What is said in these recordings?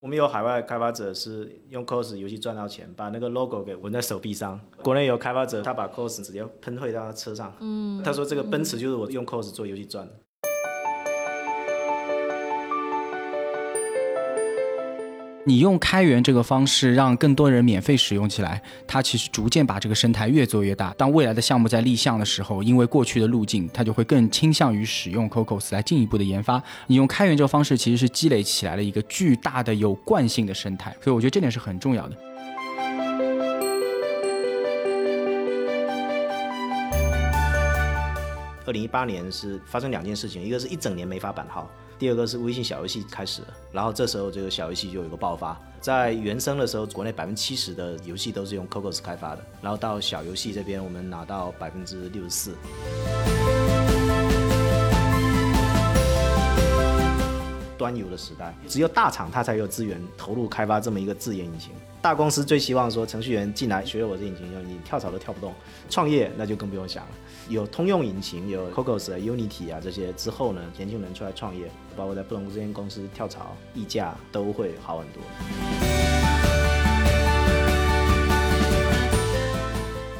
我们有海外开发者是用 Cos 游戏赚到钱，把那个 logo 给纹在手臂上。国内有开发者，他把 Cos 直接喷绘到他车上。嗯，他说这个奔驰就是我用 Cos 做游戏赚的。你用开源这个方式让更多人免费使用起来，它其实逐渐把这个生态越做越大。当未来的项目在立项的时候，因为过去的路径，它就会更倾向于使用 Cocos 来进一步的研发。你用开源这个方式，其实是积累起来了一个巨大的有惯性的生态，所以我觉得这点是很重要的。二零一八年是发生两件事情，一个是一整年没发版号。第二个是微信小游戏开始了，然后这时候这个小游戏就有一个爆发。在原生的时候，国内百分之七十的游戏都是用 Cocos 开发的，然后到小游戏这边，我们拿到百分之六十四。端游的时代，只有大厂它才有资源投入开发这么一个自研引擎。大公司最希望说程序员进来学我这引擎以后，你跳槽都跳不动。创业那就更不用想了。有通用引擎，有 Cocos、Unity 啊这些之后呢，年轻人出来创业，包括在不同这间公司跳槽、溢价都会好很多。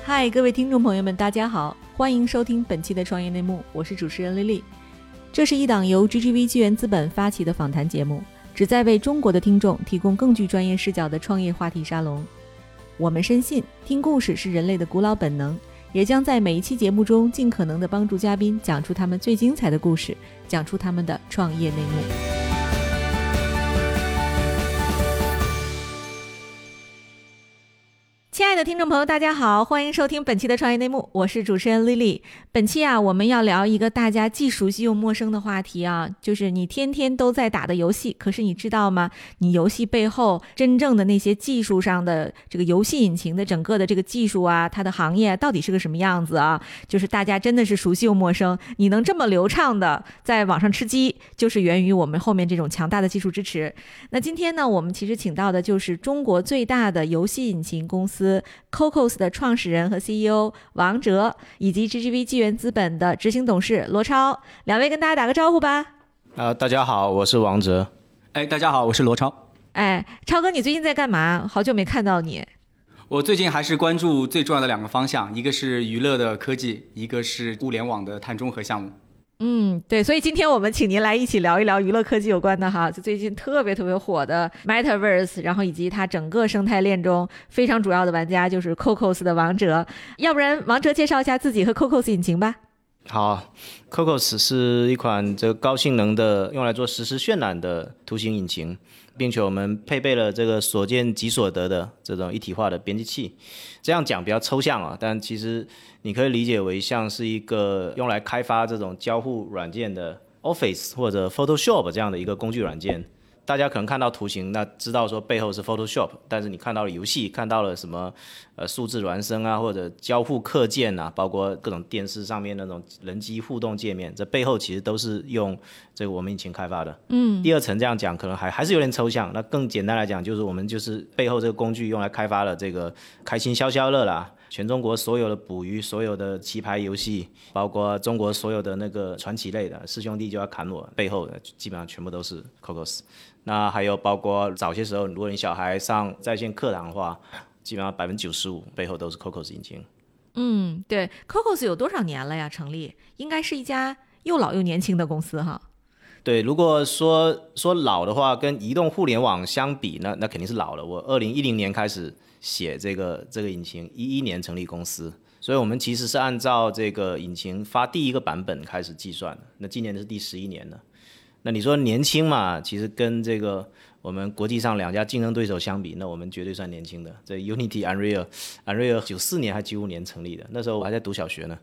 嗨，各位听众朋友们，大家好，欢迎收听本期的创业内幕，我是主持人丽丽。这是一档由 GGV 纪元资本发起的访谈节目，旨在为中国的听众提供更具专业视角的创业话题沙龙。我们深信，听故事是人类的古老本能。也将在每一期节目中尽可能的帮助嘉宾讲出他们最精彩的故事，讲出他们的创业内幕。亲爱的听众朋友，大家好，欢迎收听本期的创业内幕，我是主持人 Lily。本期啊，我们要聊一个大家既熟悉又陌生的话题啊，就是你天天都在打的游戏。可是你知道吗？你游戏背后真正的那些技术上的这个游戏引擎的整个的这个技术啊，它的行业到底是个什么样子啊？就是大家真的是熟悉又陌生。你能这么流畅的在网上吃鸡，就是源于我们后面这种强大的技术支持。那今天呢，我们其实请到的就是中国最大的游戏引擎公司。Cocos 的创始人和 CEO 王哲，以及 GGV 纪元资本的执行董事罗超，两位跟大家打个招呼吧。啊，大家好，我是王哲。哎，大家好，我是罗超。哎，超哥，你最近在干嘛？好久没看到你。我最近还是关注最重要的两个方向，一个是娱乐的科技，一个是物联网的碳中和项目。嗯，对，所以今天我们请您来一起聊一聊娱乐科技有关的哈，就最近特别特别火的 Metaverse，然后以及它整个生态链中非常主要的玩家就是 Cocos 的王哲，要不然王哲介绍一下自己和 Cocos 引擎吧。好，Cocos 是一款这个高性能的用来做实时渲染的图形引擎。并且我们配备了这个所见即所得的这种一体化的编辑器，这样讲比较抽象啊，但其实你可以理解为像是一个用来开发这种交互软件的 Office 或者 Photoshop 这样的一个工具软件。大家可能看到图形，那知道说背后是 Photoshop，但是你看到了游戏，看到了什么呃数字孪生啊，或者交互课件啊，包括各种电视上面那种人机互动界面，这背后其实都是用这个我们引擎开发的。嗯，第二层这样讲可能还还是有点抽象，那更简单来讲就是我们就是背后这个工具用来开发了这个开心消消乐啦。全中国所有的捕鱼、所有的棋牌游戏，包括中国所有的那个传奇类的，师兄弟就要砍我，背后的基本上全部都是 Cocos。那还有包括早些时候，如果你小孩上在线课堂的话，基本上百分之九十五背后都是 Cocos 引擎。嗯，对，Cocos 有多少年了呀？成立应该是一家又老又年轻的公司哈。对，如果说说老的话，跟移动互联网相比，那那肯定是老了。我二零一零年开始。写这个这个引擎一一年成立公司，所以我们其实是按照这个引擎发第一个版本开始计算的。那今年是第十一年了。那你说年轻嘛？其实跟这个我们国际上两家竞争对手相比，那我们绝对算年轻的。这 Unity、Unreal、Unreal 九四年还九五年成立的，那时候我还在读小学呢。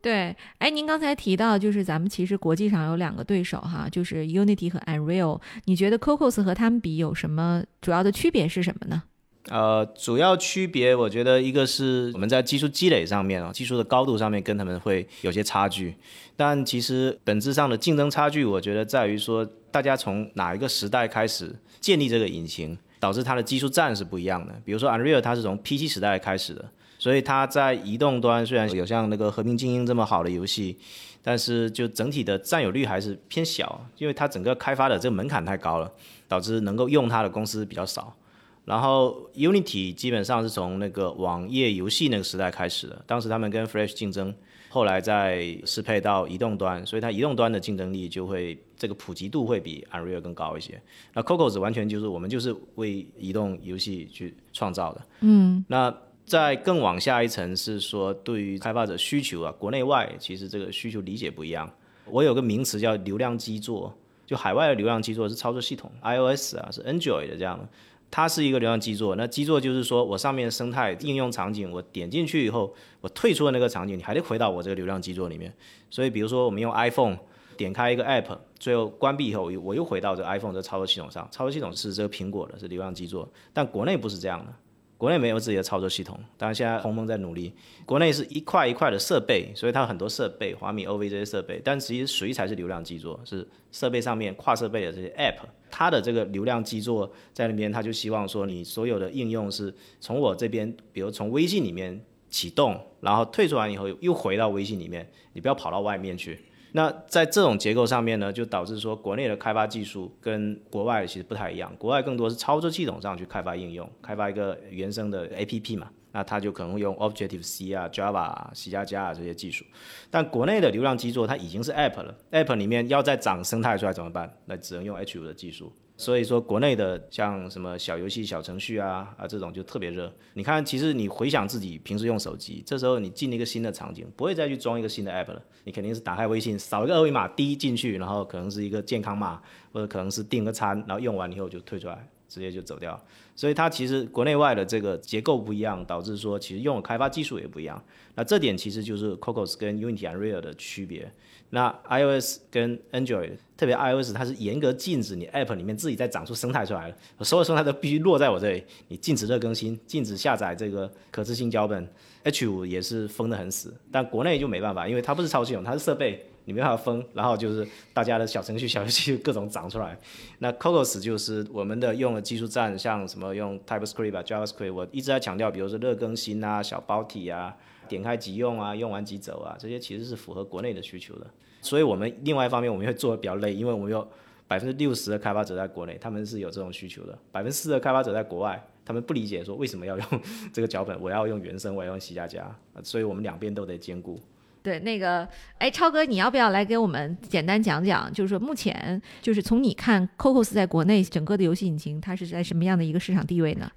对，哎，您刚才提到就是咱们其实国际上有两个对手哈，就是 Unity 和 Unreal。你觉得 Cocos 和他们比有什么主要的区别是什么呢？呃，主要区别，我觉得一个是我们在技术积累上面啊，技术的高度上面跟他们会有些差距，但其实本质上的竞争差距，我觉得在于说，大家从哪一个时代开始建立这个引擎，导致它的技术栈是不一样的。比如说 Unreal，它是从 PC 时代开始的。所以它在移动端虽然有像那个《和平精英》这么好的游戏，但是就整体的占有率还是偏小，因为它整个开发的这个门槛太高了，导致能够用它的公司比较少。然后 Unity 基本上是从那个网页游戏那个时代开始的，当时他们跟 Flash 竞争，后来再适配到移动端，所以它移动端的竞争力就会这个普及度会比 Unreal 更高一些。那 Cocos 完全就是我们就是为移动游戏去创造的。嗯，那再更往下一层是说对于开发者需求啊，国内外其实这个需求理解不一样。我有个名词叫流量基座，就海外的流量基座是操作系统，iOS 啊是 Android 的这样的。它是一个流量基座，那基座就是说我上面生态应用场景，我点进去以后，我退出了那个场景，你还得回到我这个流量基座里面。所以比如说我们用 iPhone 点开一个 App，最后关闭以后，我又回到这 iPhone 这操作系统上，操作系统是这个苹果的，是流量基座。但国内不是这样的，国内没有自己的操作系统。当然现在鸿蒙在努力，国内是一块一块的设备，所以它有很多设备，华米、OV 这些设备，但其实谁才是流量基座？是设备上面跨设备的这些 App。它的这个流量基座在那边，他就希望说你所有的应用是从我这边，比如从微信里面启动，然后退出完以后又回到微信里面，你不要跑到外面去。那在这种结构上面呢，就导致说国内的开发技术跟国外其实不太一样，国外更多是操作系统上去开发应用，开发一个原生的 APP 嘛。那它就可能用 Objective C 啊、Java、C 加加啊这些技术，但国内的流量基座它已经是 App 了，App 里面要再长生态出来怎么办？那只能用 H5 的技术。所以说国内的像什么小游戏、小程序啊啊这种就特别热。你看，其实你回想自己平时用手机，这时候你进了一个新的场景，不会再去装一个新的 App 了，你肯定是打开微信，扫一个二维码，滴进去，然后可能是一个健康码，或者可能是订个餐，然后用完以后就退出来。直接就走掉，所以它其实国内外的这个结构不一样，导致说其实用的开发技术也不一样。那这点其实就是 Cocos 跟 Unity Unreal 的区别。那 iOS 跟 Android，特别 iOS 它是严格禁止你 App 里面自己再长出生态出来了，所有生态都必须落在我这里，你禁止热更新，禁止下载这个可执行脚本。H5 也是封得很死，但国内就没办法，因为它不是操作系统，它是设备。你没办法封，然后就是大家的小程序、小游戏各种长出来。那 Cocos 就是我们的用的技术站，像什么用 TypeScript 啊、JavaScript，我一直在强调，比如说热更新啊、小包体啊、点开即用啊、用完即走啊，这些其实是符合国内的需求的。所以我们另外一方面我们会做的比较累，因为我们有百分之六十的开发者在国内，他们是有这种需求的；百分之四的开发者在国外，他们不理解说为什么要用这个脚本，我要用原生，我要用 C 加加，所以我们两边都得兼顾。对，那个，哎，超哥，你要不要来给我们简单讲讲？就是说，目前就是从你看，Cocos 在国内整个的游戏引擎，它是在什么样的一个市场地位呢？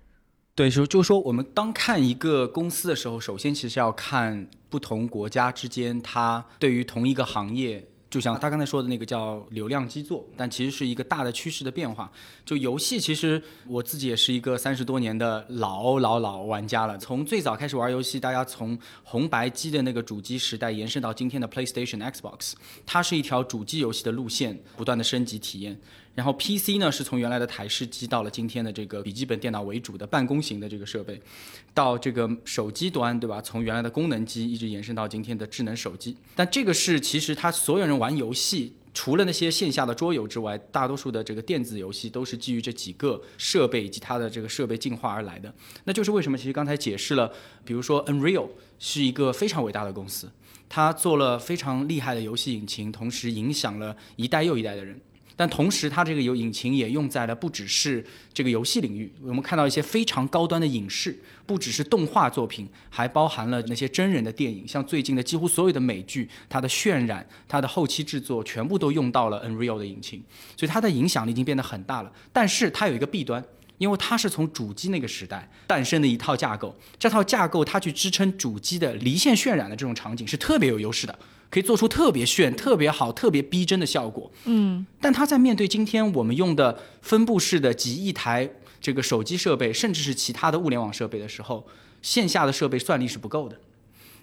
对，就就是说，我们当看一个公司的时候，首先其实要看不同国家之间，它对于同一个行业。就像他刚才说的那个叫流量基座，但其实是一个大的趋势的变化。就游戏，其实我自己也是一个三十多年的老老老玩家了。从最早开始玩游戏，大家从红白机的那个主机时代延伸到今天的 PlayStation、Xbox，它是一条主机游戏的路线，不断的升级体验。然后 PC 呢，是从原来的台式机到了今天的这个笔记本电脑为主的办公型的这个设备，到这个手机端，对吧？从原来的功能机一直延伸到今天的智能手机。但这个是其实他所有人玩游戏，除了那些线下的桌游之外，大多数的这个电子游戏都是基于这几个设备以及它的这个设备进化而来的。那就是为什么其实刚才解释了，比如说 Unreal 是一个非常伟大的公司，它做了非常厉害的游戏引擎，同时影响了一代又一代的人。但同时，它这个有引擎也用在了不只是这个游戏领域。我们看到一些非常高端的影视，不只是动画作品，还包含了那些真人的电影。像最近的几乎所有的美剧，它的渲染、它的后期制作，全部都用到了 Unreal 的引擎。所以它的影响力已经变得很大了。但是它有一个弊端，因为它是从主机那个时代诞生的一套架构，这套架构它去支撑主机的离线渲染的这种场景是特别有优势的。可以做出特别炫、特别好、特别逼真的效果。嗯，但它在面对今天我们用的分布式的几亿台这个手机设备，甚至是其他的物联网设备的时候，线下的设备算力是不够的。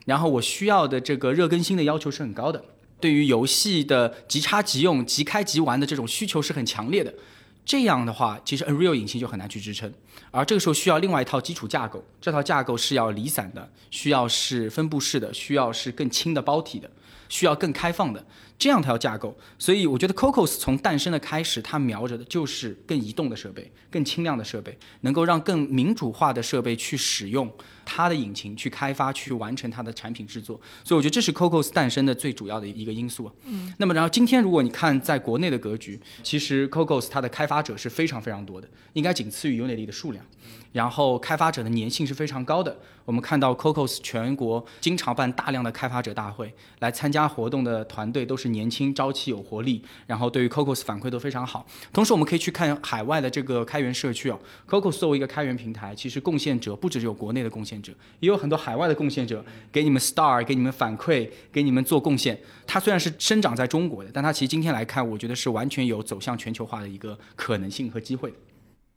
然后我需要的这个热更新的要求是很高的，对于游戏的即插即用、即开即玩的这种需求是很强烈的。这样的话，其实 Unreal 引擎就很难去支撑。而这个时候需要另外一套基础架构，这套架构是要离散的，需要是分布式的，需要是更轻的包体的。需要更开放的这样条架构。所以我觉得 Cocos 从诞生的开始，它瞄着的就是更移动的设备、更轻量的设备，能够让更民主化的设备去使用。它的引擎去开发、去完成它的产品制作，所以我觉得这是 Cocos 诞生的最主要的一个因素。嗯，那么然后今天如果你看在国内的格局，其实 Cocos 它的开发者是非常非常多的，应该仅次于 Unity 的数量。然后开发者的粘性是非常高的。我们看到 Cocos 全国经常办大量的开发者大会，来参加活动的团队都是年轻、朝气、有活力，然后对于 Cocos 反馈都非常好。同时，我们可以去看海外的这个开源社区哦，Cocos 作为一个开源平台，其实贡献者不只有国内的贡献者，也有很多海外的贡献者给你们 star，给你们反馈，给你们做贡献。它虽然是生长在中国的，但它其实今天来看，我觉得是完全有走向全球化的一个可能性和机会。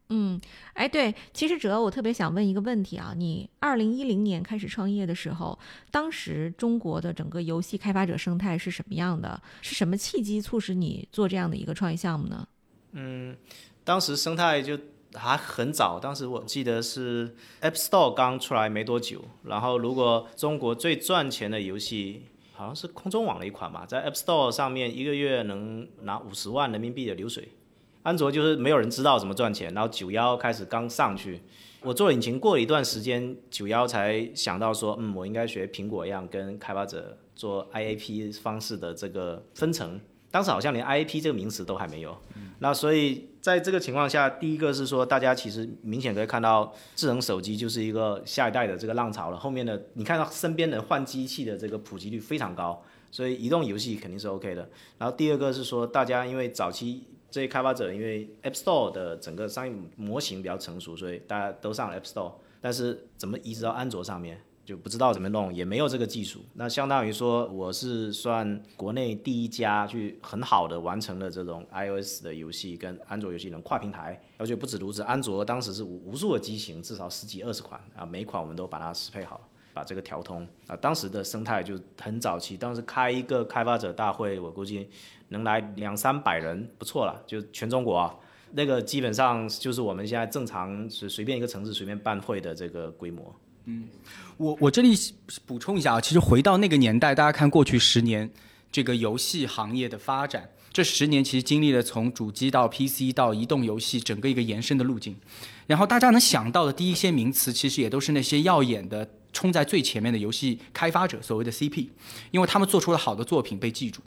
嗯，哎，对，其实哲，我特别想问一个问题啊，你二零一零年开始创业的时候，当时中国的整个游戏开发者生态是什么样的？是什么契机促使你做这样的一个创业项目呢？嗯，当时生态就还很早，当时我记得是 App Store 刚出来没多久，然后如果中国最赚钱的游戏好像是空中网的一款吧，在 App Store 上面一个月能拿五十万人民币的流水。安卓就是没有人知道怎么赚钱，然后九幺开始刚上去，我做引擎过了一段时间，九幺才想到说，嗯，我应该学苹果一样，跟开发者做 IAP 方式的这个分成。当时好像连 I P 这个名词都还没有。那所以在这个情况下，第一个是说，大家其实明显可以看到，智能手机就是一个下一代的这个浪潮了。后面的你看到身边的换机器的这个普及率非常高，所以移动游戏肯定是 OK 的。然后第二个是说，大家因为早期。这些开发者因为 App Store 的整个商业模型比较成熟，所以大家都上了 App Store。但是怎么移植到安卓上面，就不知道怎么弄，也没有这个技术。那相当于说，我是算国内第一家去很好的完成了这种 iOS 的游戏跟安卓游戏能跨平台。而且不止如此，安卓当时是无无数的机型，至少十几二十款啊，每款我们都把它适配好，把这个调通啊。当时的生态就很早期，当时开一个开发者大会，我估计。能来两三百人不错了，就全中国啊，那个基本上就是我们现在正常是随便一个城市随便办会的这个规模。嗯，我我这里补充一下啊，其实回到那个年代，大家看过去十年这个游戏行业的发展，这十年其实经历了从主机到 PC 到移动游戏整个一个延伸的路径，然后大家能想到的第一些名词，其实也都是那些耀眼的。冲在最前面的游戏开发者，所谓的 CP，因为他们做出了好的作品被记住。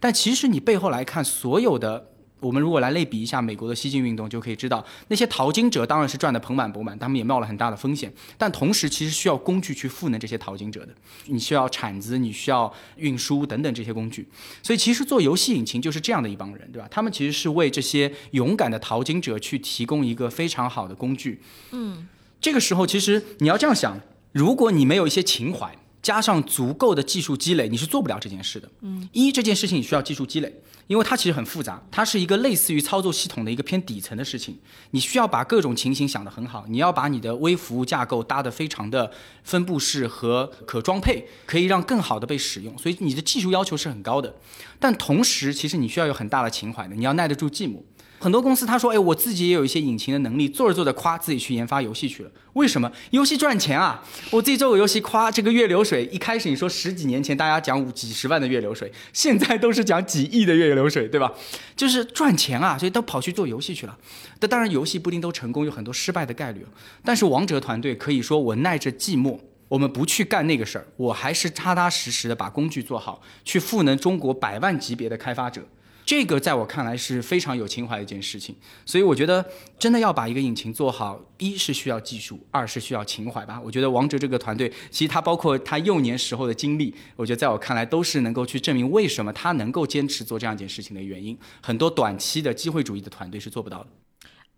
但其实你背后来看，所有的我们如果来类比一下美国的西进运动，就可以知道那些淘金者当然是赚得盆满钵满，他们也冒了很大的风险。但同时其实需要工具去赋能这些淘金者的，你需要铲子，你需要运输等等这些工具。所以其实做游戏引擎就是这样的一帮人，对吧？他们其实是为这些勇敢的淘金者去提供一个非常好的工具。嗯，这个时候其实你要这样想。如果你没有一些情怀，加上足够的技术积累，你是做不了这件事的。嗯，一这件事情你需要技术积累，因为它其实很复杂，它是一个类似于操作系统的一个偏底层的事情。你需要把各种情形想得很好，你要把你的微服务架构搭得非常的分布式和可装配，可以让更好的被使用。所以你的技术要求是很高的，但同时其实你需要有很大的情怀的，你要耐得住寂寞。很多公司他说，哎，我自己也有一些引擎的能力，做着做着，夸自己去研发游戏去了。为什么？游戏赚钱啊！我自己做个游戏，夸这个月流水。一开始你说十几年前大家讲五几十万的月流水，现在都是讲几亿的月流水，对吧？就是赚钱啊，所以都跑去做游戏去了。但当然，游戏不一定都成功，有很多失败的概率。但是王哲团队可以说，我耐着寂寞，我们不去干那个事儿，我还是踏踏实实的把工具做好，去赋能中国百万级别的开发者。这个在我看来是非常有情怀的一件事情，所以我觉得真的要把一个引擎做好，一是需要技术，二是需要情怀吧。我觉得王哲这个团队，其实他包括他幼年时候的经历，我觉得在我看来都是能够去证明为什么他能够坚持做这样一件事情的原因。很多短期的机会主义的团队是做不到的。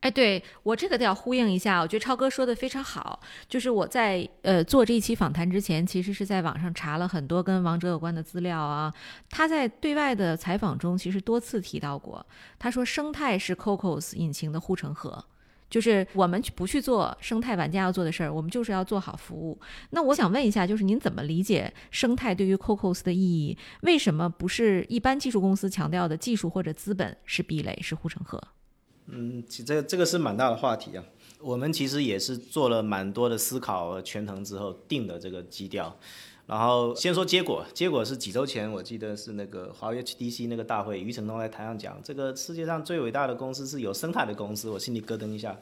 哎，对我这个都要呼应一下，我觉得超哥说的非常好。就是我在呃做这一期访谈之前，其实是在网上查了很多跟王者有关的资料啊。他在对外的采访中，其实多次提到过，他说生态是 Cocos 引擎的护城河，就是我们不去做生态玩家要做的事儿，我们就是要做好服务。那我想问一下，就是您怎么理解生态对于 Cocos 的意义？为什么不是一般技术公司强调的技术或者资本是壁垒，是护城河？嗯，其这这个是蛮大的话题啊。我们其实也是做了蛮多的思考和权衡之后定的这个基调。然后先说结果，结果是几周前，我记得是那个华为 HDC 那个大会，余承东在台上讲，这个世界上最伟大的公司是有生态的公司，我心里咯噔一下。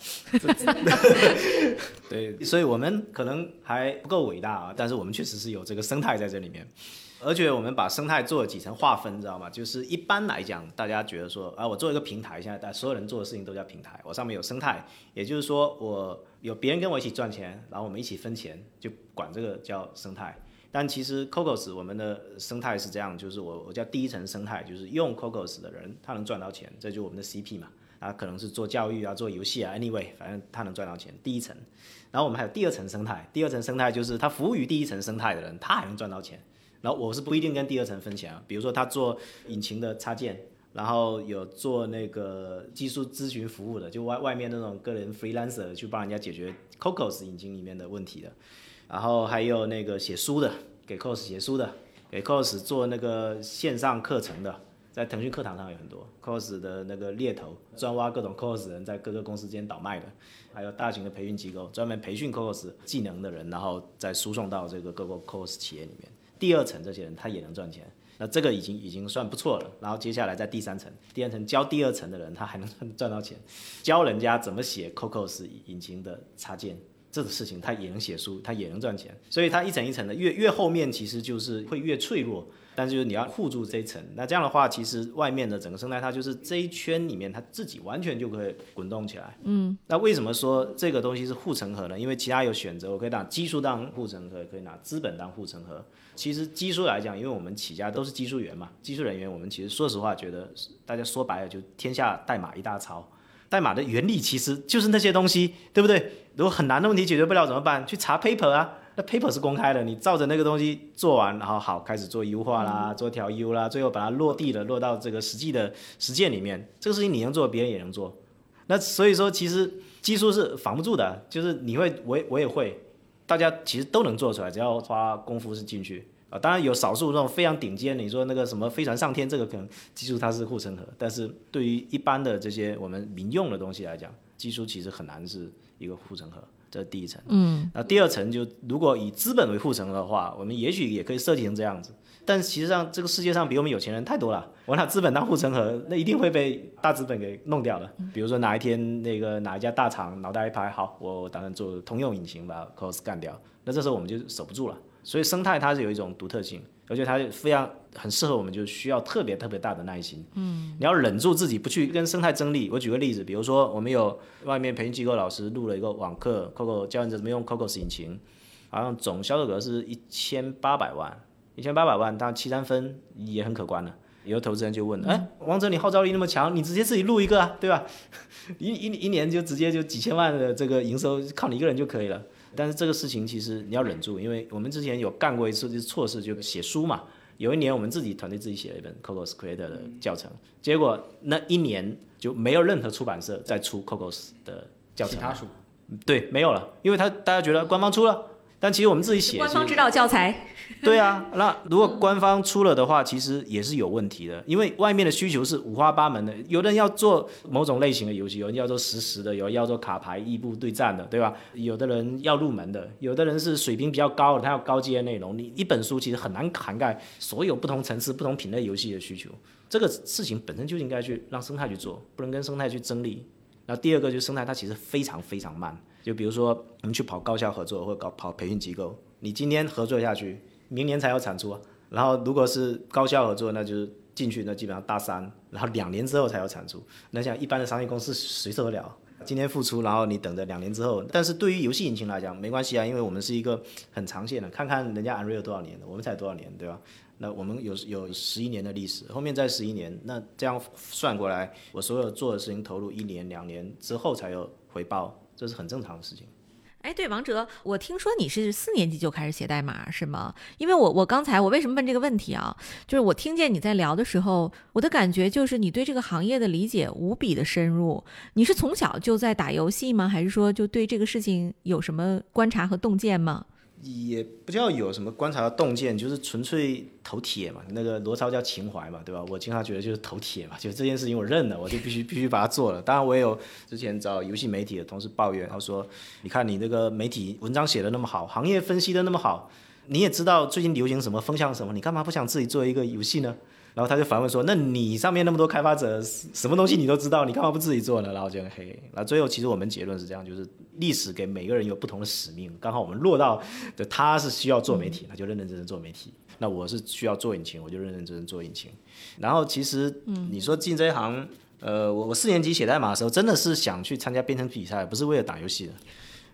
对，所以我们可能还不够伟大啊，但是我们确实是有这个生态在这里面。而且我们把生态做了几层划分，知道吗？就是一般来讲，大家觉得说，啊，我做一个平台，现在所有人做的事情都叫平台，我上面有生态，也就是说，我有别人跟我一起赚钱，然后我们一起分钱，就管这个叫生态。但其实 Cocos 我们的生态是这样，就是我我叫第一层生态，就是用 Cocos 的人他能赚到钱，这就我们的 CP 嘛。啊，可能是做教育啊，做游戏啊，anyway，反正他能赚到钱。第一层，然后我们还有第二层生态，第二层生态就是他服务于第一层生态的人，他还能赚到钱。然后我是不一定跟第二层分钱啊，比如说他做引擎的插件，然后有做那个技术咨询服务的，就外外面那种个人 freelancer 去帮人家解决 Cocos 引擎里面的问题的。然后还有那个写书的，给 Cocos 写书的，给 Cocos 做那个线上课程的，在腾讯课堂上有很多 Cocos 的那个猎头，专挖各种 Cocos 人在各个公司之间倒卖的，还有大型的培训机构，专门培训 Cocos 技能的人，然后再输送到这个各个 Cocos 企业里面。第二层这些人他也能赚钱，那这个已经已经算不错了。然后接下来在第三层，第二层教第二层的人他还能赚到钱，教人家怎么写 Cocos 引擎的插件。这个事情他也能写书，他也能赚钱，所以它一层一层的越越后面其实就是会越脆弱，但是就是你要护住这一层，那这样的话其实外面的整个生态它就是这一圈里面它自己完全就可以滚动起来。嗯，那为什么说这个东西是护城河呢？因为其他有选择，我可以拿技术当护城河，可以拿资本当护城河。其实技术来讲，因为我们起家都是技术员嘛，技术人员我们其实说实话觉得大家说白了就天下代码一大抄。代码的原理其实就是那些东西，对不对？如果很难的问题解决不了怎么办？去查 paper 啊，那 paper 是公开的，你照着那个东西做完，然后好开始做优化啦，做调优啦，最后把它落地了，落到这个实际的实践里面。这个事情你能做，别人也能做。那所以说，其实技术是防不住的，就是你会，我我也会，大家其实都能做出来，只要花功夫是进去。啊，当然有少数那种非常顶尖，你说那个什么飞船上天，这个可能技术它是护城河，但是对于一般的这些我们民用的东西来讲，技术其实很难是一个护城河，这是第一层。嗯，那第二层就如果以资本为护城河的话，我们也许也可以设计成这样子，但实际上这个世界上比我们有钱人太多了，我拿资本当护城河，那一定会被大资本给弄掉的。比如说哪一天那个哪一家大厂脑袋一拍，好，我打算做通用引擎把 cos 干掉，那这时候我们就守不住了。所以生态它是有一种独特性，而且它非常很适合我们，就需要特别特别大的耐心。嗯，你要忍住自己不去跟生态争利。我举个例子，比如说我们有外面培训机构老师录了一个网课，Coco 教你怎么用 Cocos 引擎，好像总销售额是一千八百万，一千八百万，但七三分也很可观了。有的投资人就问了，哎，王哲你号召力那么强，你直接自己录一个啊，对吧？一一一年就直接就几千万的这个营收，靠你一个人就可以了。但是这个事情其实你要忍住，因为我们之前有干过一次就是错事，就写书嘛。有一年我们自己团队自己写了一本 Cocos Creator 的教程，结果那一年就没有任何出版社再出 Cocos 的教程。其他书？对，没有了，因为他大家觉得官方出了。但其实我们自己写，官方指导教材。对啊，那如果官方出了的话，其实也是有问题的，因为外面的需求是五花八门的。有的人要做某种类型的游戏，有人要做实时的，有人要做卡牌异步对战的，对吧？有的人要入门的，有的人是水平比较高的，他要高阶内容。你一本书其实很难涵盖所有不同层次、不同品类游戏的需求。这个事情本身就应该去让生态去做，不能跟生态去争利。然后第二个就是生态，它其实非常非常慢。就比如说，我们去跑高校合作或者搞跑培训机构，你今天合作下去，明年才有产出。然后如果是高校合作，那就是进去那基本上大三，然后两年之后才有产出。那像一般的商业公司谁受得了？今天付出，然后你等着两年之后。但是对于游戏引擎来讲，没关系啊，因为我们是一个很长线的，看看人家 Unreal 多少年的，我们才多少年，对吧？那我们有有十一年的历史，后面再十一年，那这样算过来，我所有做的事情投入一年两年之后才有回报。这是很正常的事情。哎，对，王哲，我听说你是四年级就开始写代码，是吗？因为我我刚才我为什么问这个问题啊？就是我听见你在聊的时候，我的感觉就是你对这个行业的理解无比的深入。你是从小就在打游戏吗？还是说就对这个事情有什么观察和洞见吗？也不叫有什么观察的洞见，就是纯粹投铁嘛。那个罗超叫情怀嘛，对吧？我经常觉得就是投铁嘛，就这件事情我认了，我就必须必须把它做了。当然我也有之前找游戏媒体的同事抱怨，他说：“你看你那个媒体文章写的那么好，行业分析的那么好，你也知道最近流行什么风向什么，你干嘛不想自己做一个游戏呢？然后他就反问说：“那你上面那么多开发者，什么东西你都知道，你干嘛不自己做呢？”然后就嘿，然后最后其实我们结论是这样，就是历史给每个人有不同的使命，刚好我们落到，的他是需要做媒体，他就认认真真做媒体；那我是需要做引擎，我就认认真真做引擎。然后其实你说进这一行，呃，我我四年级写代码的时候，真的是想去参加编程比赛，不是为了打游戏的。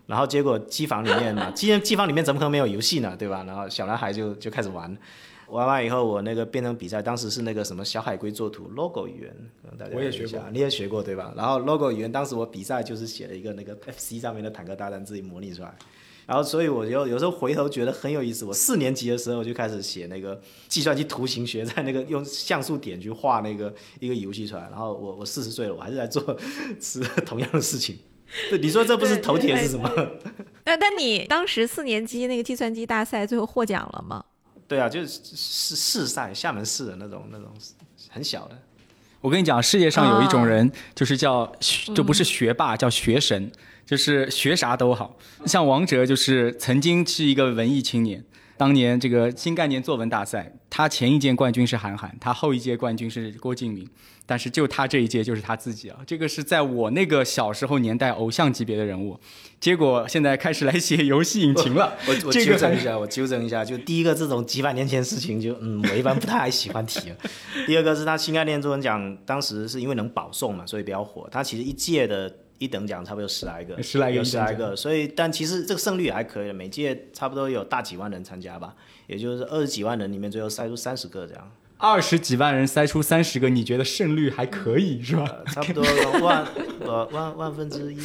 然后结果机房里面嘛，机机房里面怎么可能没有游戏呢？对吧？然后小男孩就就开始玩。玩完以后，我那个编程比赛，当时是那个什么小海龟作图 logo 语言，大家我也学过，你也学过对吧？然后 logo 语言，当时我比赛就是写了一个那个 FC 上面的坦克大战，自己模拟出来。然后所以我就有时候回头觉得很有意思。我四年级的时候就开始写那个计算机图形学，在那个用像素点去画那个一个游戏出来。然后我我四十岁了，我还是在做 是同样的事情。你说这不是头铁是什么？那但你当时四年级那个计算机大赛最后获奖了吗？对啊，就是市市赛，厦门市的那种那种很小的。我跟你讲，世界上有一种人，就是叫就不是学霸，叫学神，就是学啥都好。像王哲，就是曾经是一个文艺青年。当年这个新概念作文大赛，他前一届冠军是韩寒，他后一届冠军是郭敬明，但是就他这一届就是他自己啊！这个是在我那个小时候年代偶像级别的人物，结果现在开始来写游戏引擎了。我我纠正一下，我纠正一下，就第一个这种几百年前事情，就嗯，我一般不太喜欢提。第二个是他新概念作文奖，当时是因为能保送嘛，所以比较火。他其实一届的。一等奖差不多有十来个，十来个，十来个，所以但其实这个胜率也还可以，每届差不多有大几万人参加吧，也就是二十几万人里面最后筛出三十个这样。二十几万人筛出三十个，你觉得胜率还可以是吧？差不多万 呃万万分之一。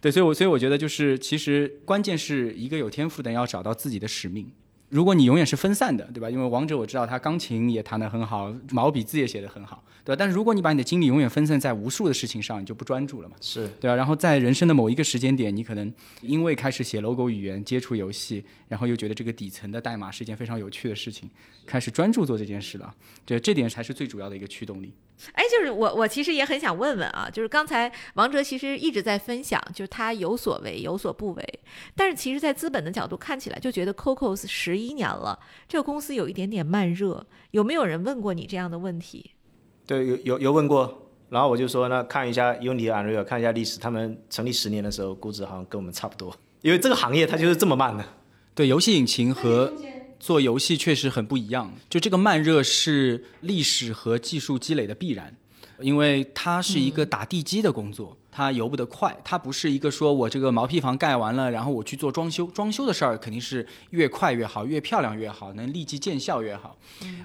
对，所以我所以我觉得就是其实关键是一个有天赋的人要找到自己的使命。如果你永远是分散的，对吧？因为王者我知道他钢琴也弹得很好，毛笔字也写得很好，对吧？但是如果你把你的精力永远分散在无数的事情上，你就不专注了嘛。是对啊。然后在人生的某一个时间点，你可能因为开始写 logo 语言，接触游戏，然后又觉得这个底层的代码是一件非常有趣的事情，开始专注做这件事了。对，这点才是最主要的一个驱动力。哎，就是我，我其实也很想问问啊，就是刚才王哲其实一直在分享，就是他有所为有所不为，但是其实，在资本的角度看起来，就觉得 Cocos 十一年了，这个公司有一点点慢热，有没有人问过你这样的问题？对，有有有问过，然后我就说，那看一下 Unity、Unreal，看一下历史，他们成立十年的时候，估值好像跟我们差不多，因为这个行业它就是这么慢的。对，游戏引擎和。做游戏确实很不一样，就这个慢热是历史和技术积累的必然，因为它是一个打地基的工作，它游不得快，它不是一个说我这个毛坯房盖完了，然后我去做装修，装修的事儿肯定是越快越好，越漂亮越好，能立即见效越好。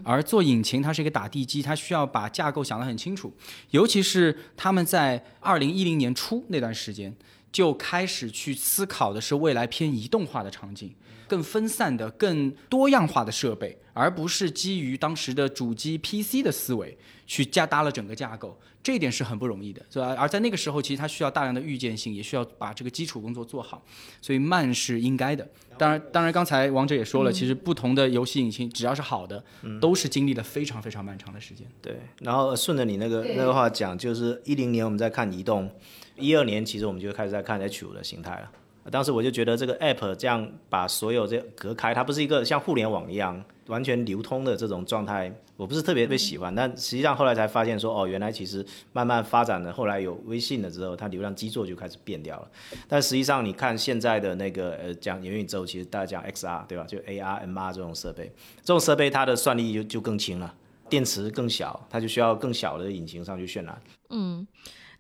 而做引擎，它是一个打地基，它需要把架构想得很清楚，尤其是他们在二零一零年初那段时间就开始去思考的是未来偏移动化的场景。更分散的、更多样化的设备，而不是基于当时的主机 PC 的思维去加搭了整个架构，这一点是很不容易的，是吧？而在那个时候，其实它需要大量的预见性，也需要把这个基础工作做好，所以慢是应该的。当然，当然，刚才王者也说了，其实不同的游戏引擎只要是好的，都是经历了非常非常漫长的时间。对，然后顺着你那个那个话讲，就是一零年我们在看移动，一二年其实我们就开始在看 H 五的形态了。当时我就觉得这个 app 这样把所有这隔开，它不是一个像互联网一样完全流通的这种状态，我不是特别特别喜欢。但实际上后来才发现说，哦，原来其实慢慢发展的，后来有微信了之后，它流量基座就开始变掉了。但实际上你看现在的那个呃讲元宇宙，其实大家讲 XR 对吧？就 AR、MR 这种设备，这种设备它的算力就就更轻了，电池更小，它就需要更小的引擎上去渲染。嗯。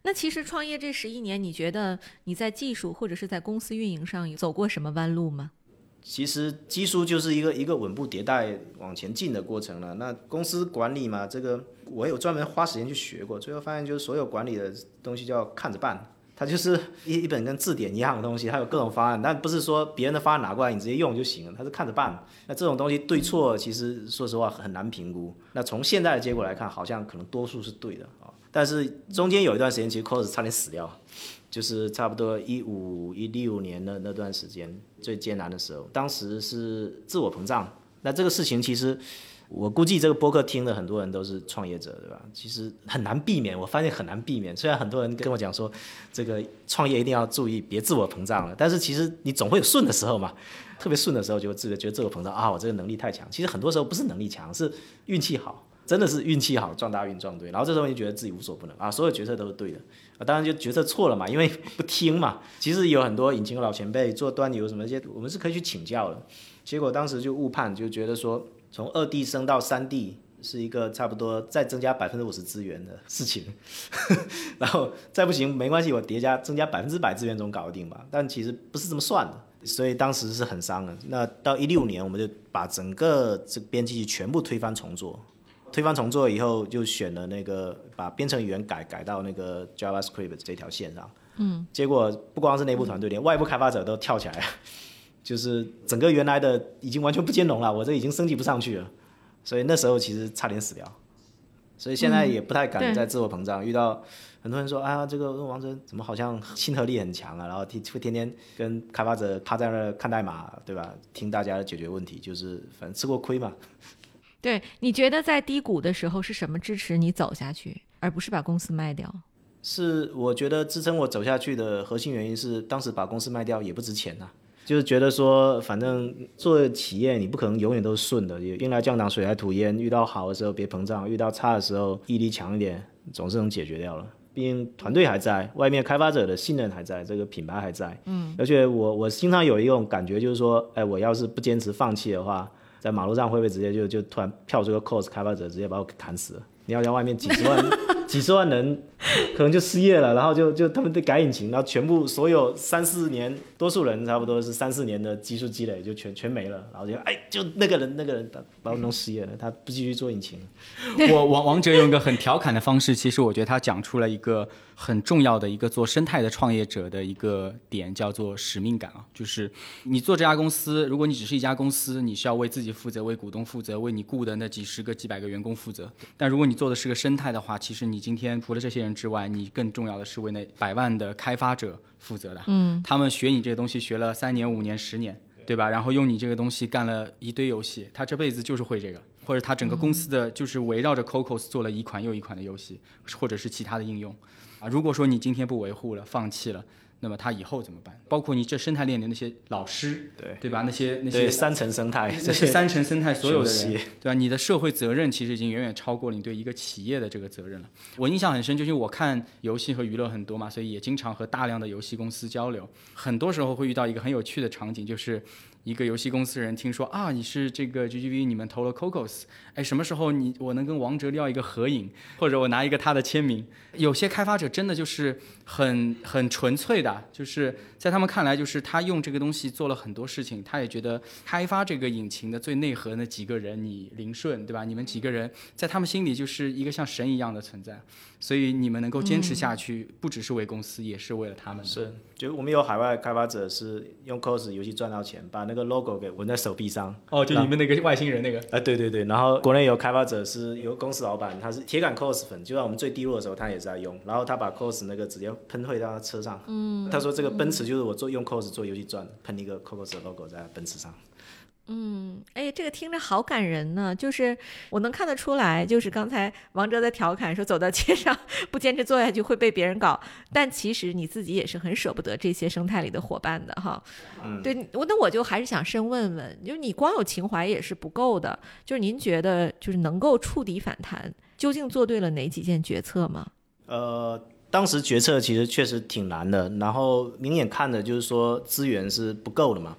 那其实创业这十一年，你觉得你在技术或者是在公司运营上走过什么弯路吗？其实技术就是一个一个稳步迭代往前进的过程了。那公司管理嘛，这个我有专门花时间去学过，最后发现就是所有管理的东西就要看着办。它就是一一本跟字典一样的东西，它有各种方案，但不是说别人的方案拿过来你直接用就行了，它是看着办。那这种东西对错其实说实话很难评估。那从现在的结果来看，好像可能多数是对的啊。但是中间有一段时间，其实 Cos 差点死掉，就是差不多一五一六年的那段时间最艰难的时候。当时是自我膨胀，那这个事情其实我估计这个播客听的很多人都是创业者，对吧？其实很难避免，我发现很难避免。虽然很多人跟我讲说，这个创业一定要注意，别自我膨胀了，但是其实你总会有顺的时候嘛。特别顺的时候，就会自觉得自我膨胀啊，我这个能力太强。其实很多时候不是能力强，是运气好，真的是运气好，撞大运撞对。然后这时候你觉得自己无所不能啊，所有决策都是对的啊，当然就决策错了嘛，因为不听嘛。其实有很多引擎老前辈做端游什么这些，我们是可以去请教的。结果当时就误判，就觉得说。从二 D 升到三 D 是一个差不多再增加百分之五十资源的事情，然后再不行没关系，我叠加增加百分之百资源总搞得定吧？但其实不是这么算的，所以当时是很伤的。那到一六年，我们就把整个这个编辑器全部推翻重做，推翻重做以后，就选了那个把编程语言改改到那个 JavaScript 这条线上。嗯，结果不光是内部团队，连外部开发者都跳起来了。就是整个原来的已经完全不兼容了，我这已经升级不上去了，所以那时候其实差点死掉，所以现在也不太敢再自我膨胀。遇到很多人说啊，这个王哲怎么好像亲和力很强啊，然后天会天天跟开发者趴在那看代码，对吧？听大家解决问题，就是反正吃过亏嘛。对，你觉得在低谷的时候是什么支持你走下去，而不是把公司卖掉？是我觉得支撑我走下去的核心原因是，当时把公司卖掉也不值钱呐。就是觉得说，反正做企业你不可能永远都是顺的，兵来将挡，水来土掩。遇到好的时候别膨胀，遇到差的时候毅力强一点，总是能解决掉了。毕竟团队还在，外面开发者的信任还在，这个品牌还在。嗯。而且我我经常有一种感觉，就是说，哎，我要是不坚持放弃的话，在马路上会不会直接就就突然跳出个 cos 开发者，直接把我给砍死了？你要在外面几十万。几十万人可能就失业了，然后就就他们得改引擎，然后全部所有三四年，多数人差不多是三四年的技术积累就全全没了，然后就哎就那个人那个人把把我弄失业了，他不继续做引擎。我王王哲用一个很调侃的方式，其实我觉得他讲出了一个很重要的一个做生态的创业者的一个点，叫做使命感啊，就是你做这家公司，如果你只是一家公司，你是要为自己负责，为股东负责，为你雇的那几十个几百个员工负责，但如果你做的是个生态的话，其实你。你今天除了这些人之外，你更重要的是为那百万的开发者负责的。嗯，他们学你这个东西学了三年、五年、十年，对吧？然后用你这个东西干了一堆游戏，他这辈子就是会这个，或者他整个公司的就是围绕着 Cocos 做了一款又一款的游戏，或者是其他的应用。啊，如果说你今天不维护了，放弃了。那么他以后怎么办？包括你这生态链的那些老师，对对吧？那些那些三层生态，这些三层生态所有的人，对吧？你的社会责任其实已经远远超过了你对一个企业的这个责任了。我印象很深，就是我看游戏和娱乐很多嘛，所以也经常和大量的游戏公司交流。很多时候会遇到一个很有趣的场景，就是。一个游戏公司人听说啊，你是这个 GGV，你们投了 Cocos，哎，什么时候你我能跟王哲要一个合影，或者我拿一个他的签名？有些开发者真的就是很很纯粹的，就是在他们看来，就是他用这个东西做了很多事情，他也觉得开发这个引擎的最内核那几个人，你林顺对吧？你们几个人在他们心里就是一个像神一样的存在。所以你们能够坚持下去，不只是为公司，也是为了他们。是，就我们有海外开发者是用 cos 游戏赚到钱，把那个 logo 给纹在手臂上。哦，就你们那个外星人那个。哎，对对对。然后国内有开发者是有公司老板，他是铁杆 cos 粉，就在我们最低落的时候，他也在用。然后他把 cos 那个直接喷绘到他车上。嗯。他说这个奔驰就是我做用 cos 做游戏赚，喷一个 cos 的 logo 在奔驰上。嗯，哎，这个听着好感人呢。就是我能看得出来，就是刚才王哲在调侃说，走到街上不坚持做下去会被别人搞。但其实你自己也是很舍不得这些生态里的伙伴的哈。嗯，对，我那我就还是想深问问，就是你光有情怀也是不够的。就是您觉得，就是能够触底反弹，究竟做对了哪几件决策吗？呃，当时决策其实确实挺难的，然后明眼看的就是说资源是不够的嘛。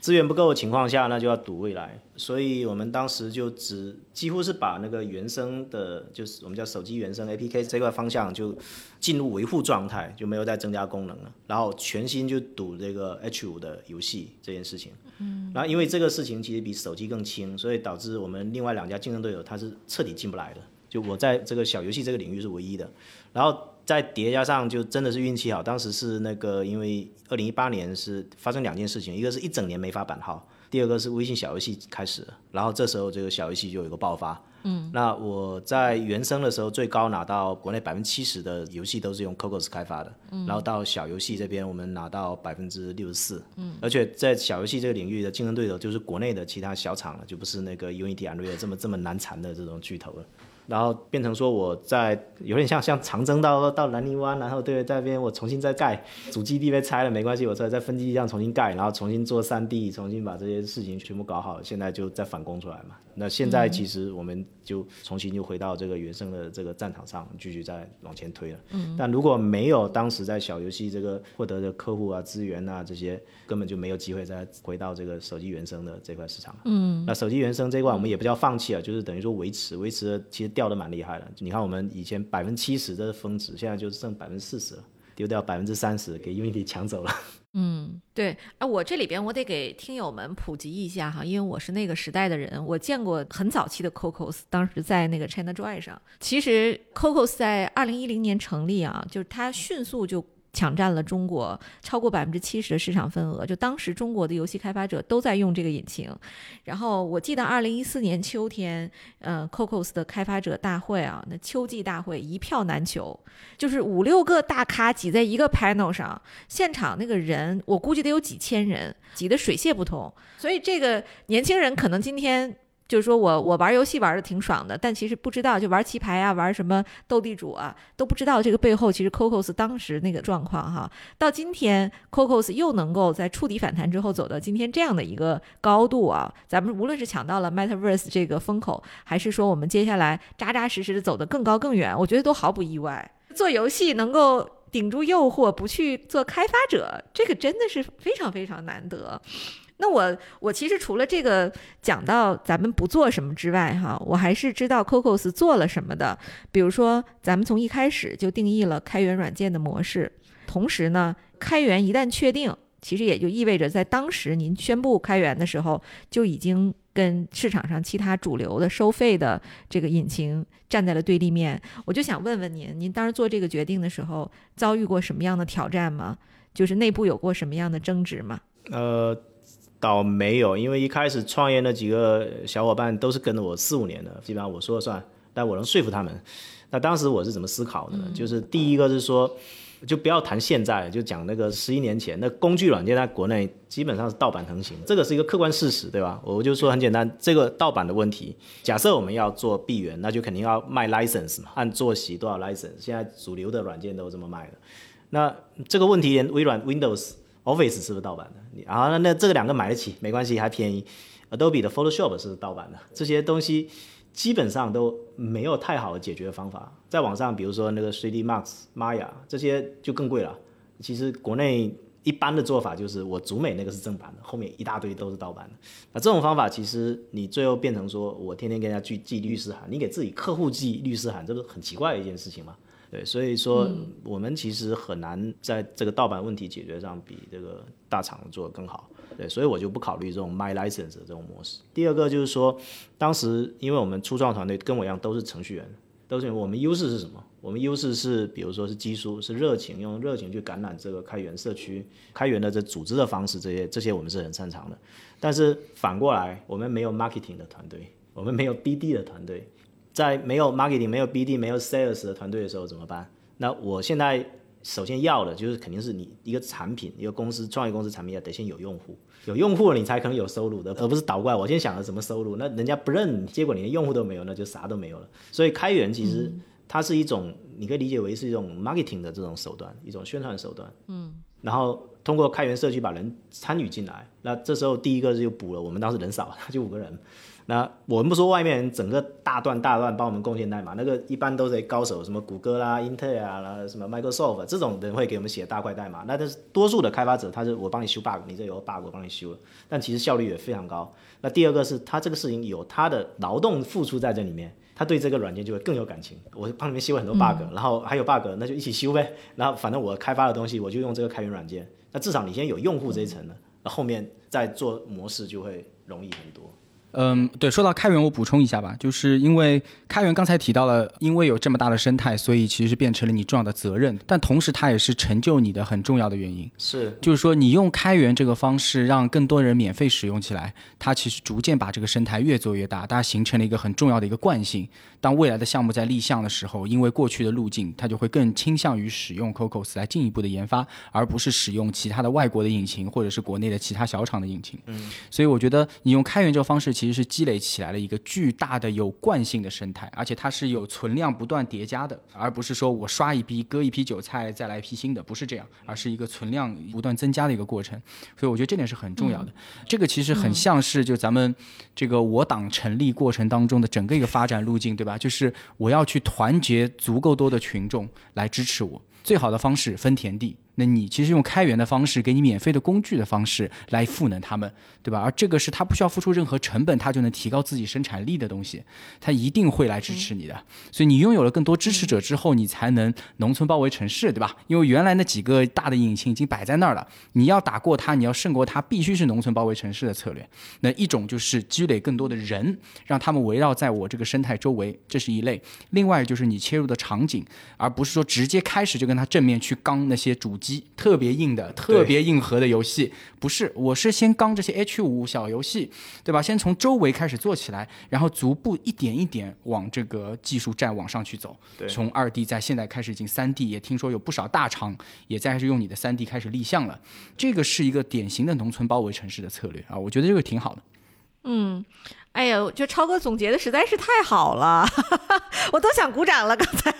资源不够的情况下，那就要赌未来，所以我们当时就只几乎是把那个原生的，就是我们叫手机原生 APK 这块方向就进入维护状态，就没有再增加功能了。然后全新就赌这个 H 五的游戏这件事情。嗯。然后因为这个事情其实比手机更轻，所以导致我们另外两家竞争对手他是彻底进不来的。就我在这个小游戏这个领域是唯一的。然后再叠加上就真的是运气好，当时是那个因为二零一八年是发生两件事情，一个是一整年没发版号，第二个是微信小游戏开始，然后这时候这个小游戏就有一个爆发。嗯，那我在原生的时候最高拿到国内百分之七十的游戏都是用 Cocos 开发的，嗯，然后到小游戏这边我们拿到百分之六十四，嗯，而且在小游戏这个领域的竞争对手就是国内的其他小厂了，就不是那个 Unity、Unreal 这么这么难缠的这种巨头了。然后变成说我在有点像像长征到到南泥湾，然后对在那边我重新再盖主基地被拆了没关系，我再在分基地上重新盖，然后重新做三 D，重新把这些事情全部搞好，现在就再反攻出来嘛。那现在其实我们就重新就回到这个原生的这个战场上，继续再往前推了。嗯。但如果没有当时在小游戏这个获得的客户啊、资源啊这些，根本就没有机会再回到这个手机原生的这块市场。嗯。那手机原生这块我们也不叫放弃啊，就是等于说维持，维持其实掉的蛮厉害的。你看我们以前百分之七十的峰值，现在就剩百分之四十了，丢掉百分之三十给 Unity 抢走了。嗯，对，啊，我这里边我得给听友们普及一下哈，因为我是那个时代的人，我见过很早期的 Cocos，当时在那个 ChinaJoy 上。其实 Cocos 在二零一零年成立啊，就是它迅速就。抢占了中国超过百分之七十的市场份额，就当时中国的游戏开发者都在用这个引擎。然后我记得二零一四年秋天，呃，Cocos 的开发者大会啊，那秋季大会一票难求，就是五六个大咖挤在一个 panel 上，现场那个人我估计得有几千人，挤得水泄不通。所以这个年轻人可能今天。就是说我我玩游戏玩的挺爽的，但其实不知道就玩棋牌啊，玩什么斗地主啊，都不知道这个背后其实 Cocos 当时那个状况哈。到今天 Cocos 又能够在触底反弹之后走到今天这样的一个高度啊，咱们无论是抢到了 Metaverse 这个风口，还是说我们接下来扎扎实实的走得更高更远，我觉得都毫不意外。做游戏能够顶住诱惑不去做开发者，这个真的是非常非常难得。那我我其实除了这个讲到咱们不做什么之外，哈，我还是知道 Cocos 做了什么的。比如说，咱们从一开始就定义了开源软件的模式，同时呢，开源一旦确定，其实也就意味着在当时您宣布开源的时候，就已经跟市场上其他主流的收费的这个引擎站在了对立面。我就想问问您，您当时做这个决定的时候，遭遇过什么样的挑战吗？就是内部有过什么样的争执吗？呃。倒没有，因为一开始创业那几个小伙伴都是跟着我四五年的，基本上我说了算，但我能说服他们。那当时我是怎么思考的呢？就是第一个是说，就不要谈现在，就讲那个十一年前，那工具软件在国内基本上是盗版横行，这个是一个客观事实，对吧？我就说很简单，这个盗版的问题，假设我们要做闭源，那就肯定要卖 license 嘛，按坐席多少 license，现在主流的软件都这么卖的。那这个问题连微软 Windows。Office 是不是盗版的？你啊那那这个两个买得起，没关系，还便宜。Adobe 的 Photoshop 是盗版的，这些东西基本上都没有太好的解决方法。在网上，比如说那个 3D Max、Maya 这些就更贵了。其实国内一般的做法就是我主美那个是正版的，后面一大堆都是盗版的。那这种方法其实你最后变成说我天天跟人家去寄律师函，你给自己客户寄律师函，这不是很奇怪的一件事情吗？对，所以说我们其实很难在这个盗版问题解决上比这个大厂做的更好。对，所以我就不考虑这种 my license 这种模式。第二个就是说，当时因为我们初创团队跟我一样都是程序员，都是我们优势是什么？我们优势是比如说是技术，是热情，用热情去感染这个开源社区、开源的这组织的方式，这些这些我们是很擅长的。但是反过来，我们没有 marketing 的团队，我们没有 BD 的团队。在没有 marketing、没有 BD、没有 sales 的团队的时候怎么办？那我现在首先要的就是肯定是你一个产品、一个公司、创业公司产品要得先有用户，有用户了你才可能有收入的，而不是倒过来。我先想着怎么收入，那人家不认，结果你连用户都没有，那就啥都没有了。所以开源其实它是一种，你可以理解为是一种 marketing 的这种手段，一种宣传手段。嗯。然后通过开源社区把人参与进来，那这时候第一个就补了，我们当时人少，就五个人。那我们不说外面人整个大段大段帮我们贡献代码，那个一般都是高手，什么谷歌啦、英特尔啊、什么 Microsoft 这种人会给我们写大块代码。那但是多数的开发者，他是我帮你修 bug，你这有个 bug 我帮你修了，但其实效率也非常高。那第二个是他这个事情有他的劳动付出在这里面，他对这个软件就会更有感情。我帮你们修很多 bug，然后还有 bug，那就一起修呗。然后反正我开发的东西我就用这个开源软件，那至少你先有用户这一层了，那后面再做模式就会容易很多。嗯，对，说到开源，我补充一下吧，就是因为开源刚才提到了，因为有这么大的生态，所以其实变成了你重要的责任，但同时它也是成就你的很重要的原因。是，就是说你用开源这个方式让更多人免费使用起来，它其实逐渐把这个生态越做越大，大家形成了一个很重要的一个惯性。当未来的项目在立项的时候，因为过去的路径，它就会更倾向于使用 Cocos 来进一步的研发，而不是使用其他的外国的引擎或者是国内的其他小厂的引擎。嗯，所以我觉得你用开源这个方式。其实是积累起来了一个巨大的有惯性的生态，而且它是有存量不断叠加的，而不是说我刷一批割一批韭菜再来一批新的，不是这样，而是一个存量不断增加的一个过程。所以我觉得这点是很重要的。这个其实很像是就咱们这个我党成立过程当中的整个一个发展路径，对吧？就是我要去团结足够多的群众来支持我，最好的方式分田地。那你其实用开源的方式，给你免费的工具的方式来赋能他们，对吧？而这个是他不需要付出任何成本，他就能提高自己生产力的东西，他一定会来支持你的。所以你拥有了更多支持者之后，你才能农村包围城市，对吧？因为原来那几个大的引擎已经摆在那儿了，你要打过他，你要胜过他，必须是农村包围城市的策略。那一种就是积累更多的人，让他们围绕在我这个生态周围，这是一类；另外就是你切入的场景，而不是说直接开始就跟他正面去刚那些主机。特别硬的、特别硬核的游戏，不是，我是先刚这些 H 五小游戏，对吧？先从周围开始做起来，然后逐步一点一点往这个技术站往上去走。从二 D 在现在开始已经三 D，也听说有不少大厂也在开始用你的三 D 开始立项了。这个是一个典型的农村包围城市的策略啊，我觉得这个挺好的。嗯。哎呀，我觉得超哥总结的实在是太好了，我都想鼓掌了。刚才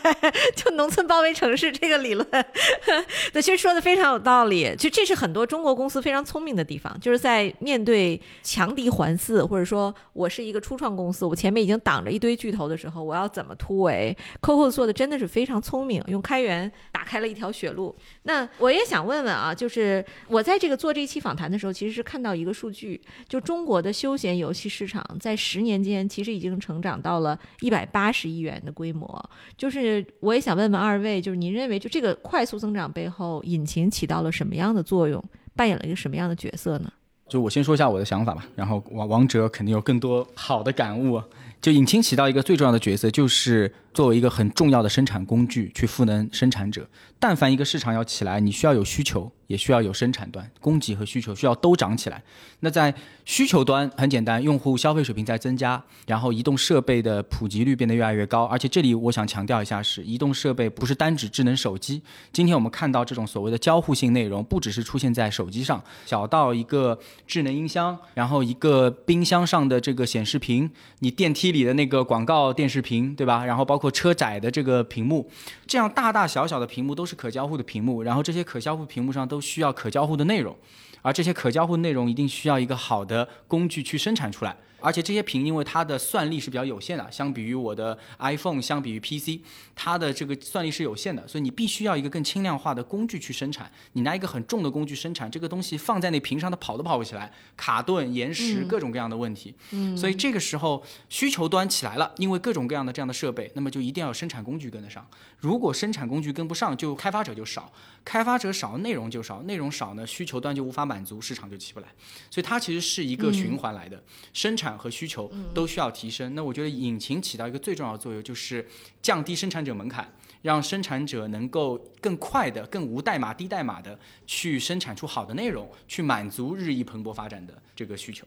就农村包围城市这个理论，那其实说的非常有道理。就这是很多中国公司非常聪明的地方，就是在面对强敌环伺，或者说我是一个初创公司，我前面已经挡着一堆巨头的时候，我要怎么突围？Coco 做的真的是非常聪明，用开源打开了一条血路。那我也想问问啊，就是我在这个做这一期访谈的时候，其实是看到一个数据，就中国的休闲游戏市场。在十年间，其实已经成长到了一百八十亿元的规模。就是我也想问问二位，就是您认为就这个快速增长背后，引擎起到了什么样的作用，扮演了一个什么样的角色呢？就我先说一下我的想法吧，然后王王哲肯定有更多好的感悟。就引擎起到一个最重要的角色，就是作为一个很重要的生产工具，去赋能生产者。但凡一个市场要起来，你需要有需求。也需要有生产端，供给和需求需要都涨起来。那在需求端很简单，用户消费水平在增加，然后移动设备的普及率变得越来越高。而且这里我想强调一下，是移动设备不是单指智能手机。今天我们看到这种所谓的交互性内容，不只是出现在手机上，小到一个智能音箱，然后一个冰箱上的这个显示屏，你电梯里的那个广告电视屏，对吧？然后包括车载的这个屏幕，这样大大小小的屏幕都是可交互的屏幕，然后这些可交互屏幕上都。需要可交互的内容，而这些可交互内容一定需要一个好的工具去生产出来。而且这些屏，因为它的算力是比较有限的，相比于我的 iPhone，相比于 PC，它的这个算力是有限的，所以你必须要一个更轻量化的工具去生产。你拿一个很重的工具生产这个东西，放在那屏上，它跑都跑不起来，卡顿、延时，各种各样的问题。嗯，所以这个时候需求端起来了，因为各种各样的这样的设备，那么就一定要有生产工具跟得上。如果生产工具跟不上，就开发者就少，开发者少，内容就少，内容少呢，需求端就无法满足，市场就起不来。所以它其实是一个循环来的，生产。和需求都需要提升，那我觉得引擎起到一个最重要的作用，就是降低生产者门槛，让生产者能够更快的、更无代码、低代码的去生产出好的内容，去满足日益蓬勃发展的这个需求。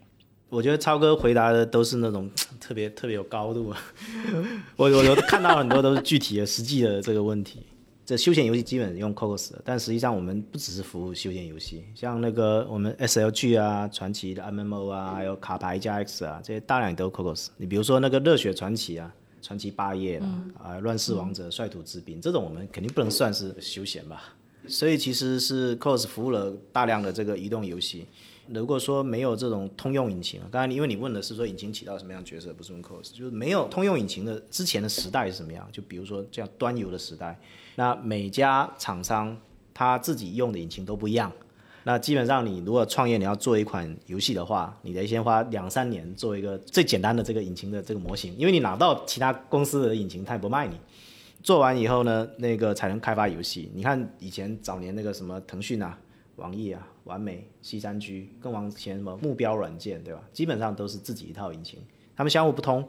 我觉得超哥回答的都是那种特别特别有 高度，我我有看到很多都是具体的、实际的这个问题。这休闲游戏基本用 Cocos，但实际上我们不只是服务休闲游戏，像那个我们 SLG 啊、传奇的 MMO 啊，还有卡牌加 X 啊，这些大量都 Cocos。你比如说那个热血传奇啊、传奇八叶啊、啊乱世王者、率土之滨，这种我们肯定不能算是休闲吧。所以其实是 Cocos 服务了大量的这个移动游戏。如果说没有这种通用引擎，刚才因为你问的是说引擎起到什么样角色，不是用 Cocos，就是没有通用引擎的之前的时代是什么样？就比如说这样端游的时代。那每家厂商他自己用的引擎都不一样，那基本上你如果创业你要做一款游戏的话，你得先花两三年做一个最简单的这个引擎的这个模型，因为你拿到其他公司的引擎，他也不卖你。做完以后呢，那个才能开发游戏。你看以前早年那个什么腾讯啊，网易啊、完美、西山居，更往前什么目标软件，对吧？基本上都是自己一套引擎，他们相互不通。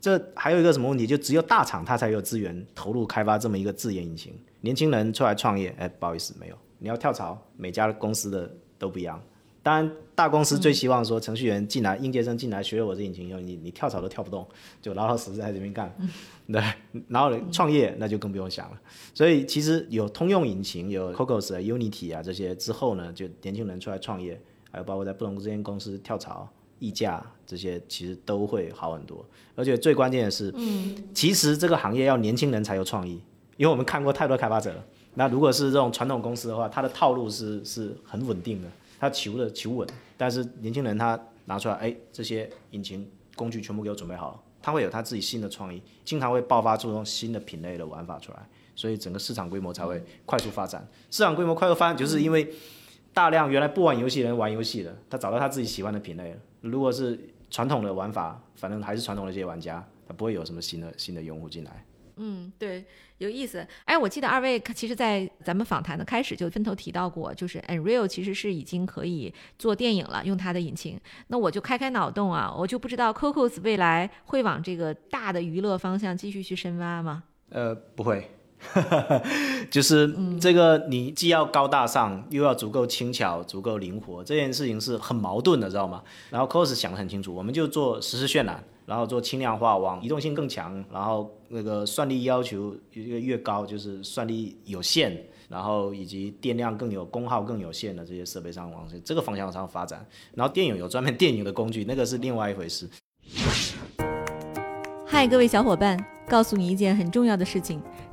这还有一个什么问题？就只有大厂它才有资源投入开发这么一个自研引擎。年轻人出来创业，哎，不好意思，没有。你要跳槽，每家公司的都不一样。当然，大公司最希望说程序员进来，应届生进来学了我这引擎以后，你你跳槽都跳不动，就老老实实在这边干。对，然后创业那就更不用想了。所以其实有通用引擎，有 Cocos 啊、Unity 啊这些之后呢，就年轻人出来创业，还有包括在不同这间公司跳槽、溢价这些，其实都会好很多。而且最关键的是，嗯，其实这个行业要年轻人才有创意，因为我们看过太多开发者了。那如果是这种传统公司的话，它的套路是是很稳定的。它求的求稳，但是年轻人他拿出来，哎，这些引擎工具全部给我准备好了，他会有他自己新的创意，经常会爆发出这种新的品类的玩法出来，所以整个市场规模才会快速发展。市场规模快速发展，就是因为大量原来不玩游戏的人玩游戏了，他找到他自己喜欢的品类了。如果是传统的玩法，反正还是传统的这些玩家，他不会有什么新的新的用户进来。嗯，对，有意思。哎，我记得二位其实，在咱们访谈的开始就分头提到过，就是 Unreal 其实是已经可以做电影了，用它的引擎。那我就开开脑洞啊，我就不知道 Cocos 未来会往这个大的娱乐方向继续去深挖吗？呃，不会，就是这个你既要高大上，又要足够轻巧、足够灵活，这件事情是很矛盾的，知道吗？然后，Cos 想得很清楚，我们就做实时渲染。然后做轻量化，往移动性更强，然后那个算力要求越越高，就是算力有限，然后以及电量更有、功耗更有限的这些设备上往这个方向上发展。然后电影有专门电影的工具，那个是另外一回事。嗨，各位小伙伴，告诉你一件很重要的事情：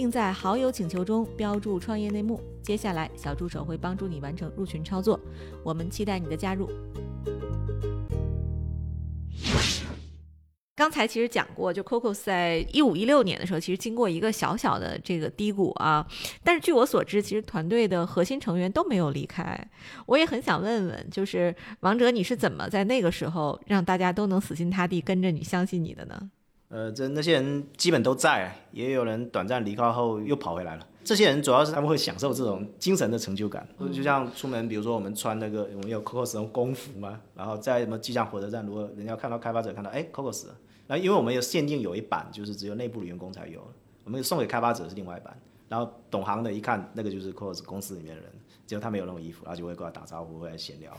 并在好友请求中标注“创业内幕”。接下来，小助手会帮助你完成入群操作。我们期待你的加入。刚才其实讲过，就 Coco 在一五一六年的时候，其实经过一个小小的这个低谷啊。但是据我所知，其实团队的核心成员都没有离开。我也很想问问，就是王哲，你是怎么在那个时候让大家都能死心塌地跟着你、相信你的呢？呃，这那些人基本都在，也有人短暂离开后又跑回来了。这些人主要是他们会享受这种精神的成就感，就像出门，比如说我们穿那个我们有 Cocos 的工服嘛，然后在什么机场、火车站，如果人家看到开发者看到哎 Cocos，那因为我们有限定有一版，就是只有内部的员工才有，我们送给开发者是另外一版，然后懂行的一看，那个就是 Cocos 公司里面的人，只有他没有那种衣服，然后就会过来打招呼，会来闲聊。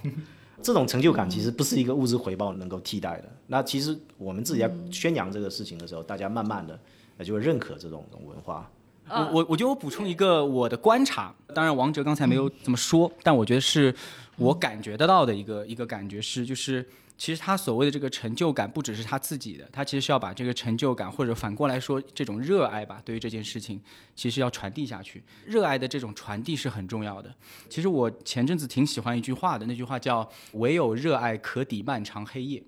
这种成就感其实不是一个物质回报能够替代的。那其实我们自己在宣扬这个事情的时候，大家慢慢的就会认可这种文化。我我我觉得我补充一个我的观察，当然王哲刚才没有怎么说，但我觉得是我感觉得到的一个一个感觉是就是。其实他所谓的这个成就感，不只是他自己的，他其实是要把这个成就感，或者反过来说这种热爱吧，对于这件事情，其实要传递下去。热爱的这种传递是很重要的。其实我前阵子挺喜欢一句话的，那句话叫“唯有热爱可抵漫长黑夜”。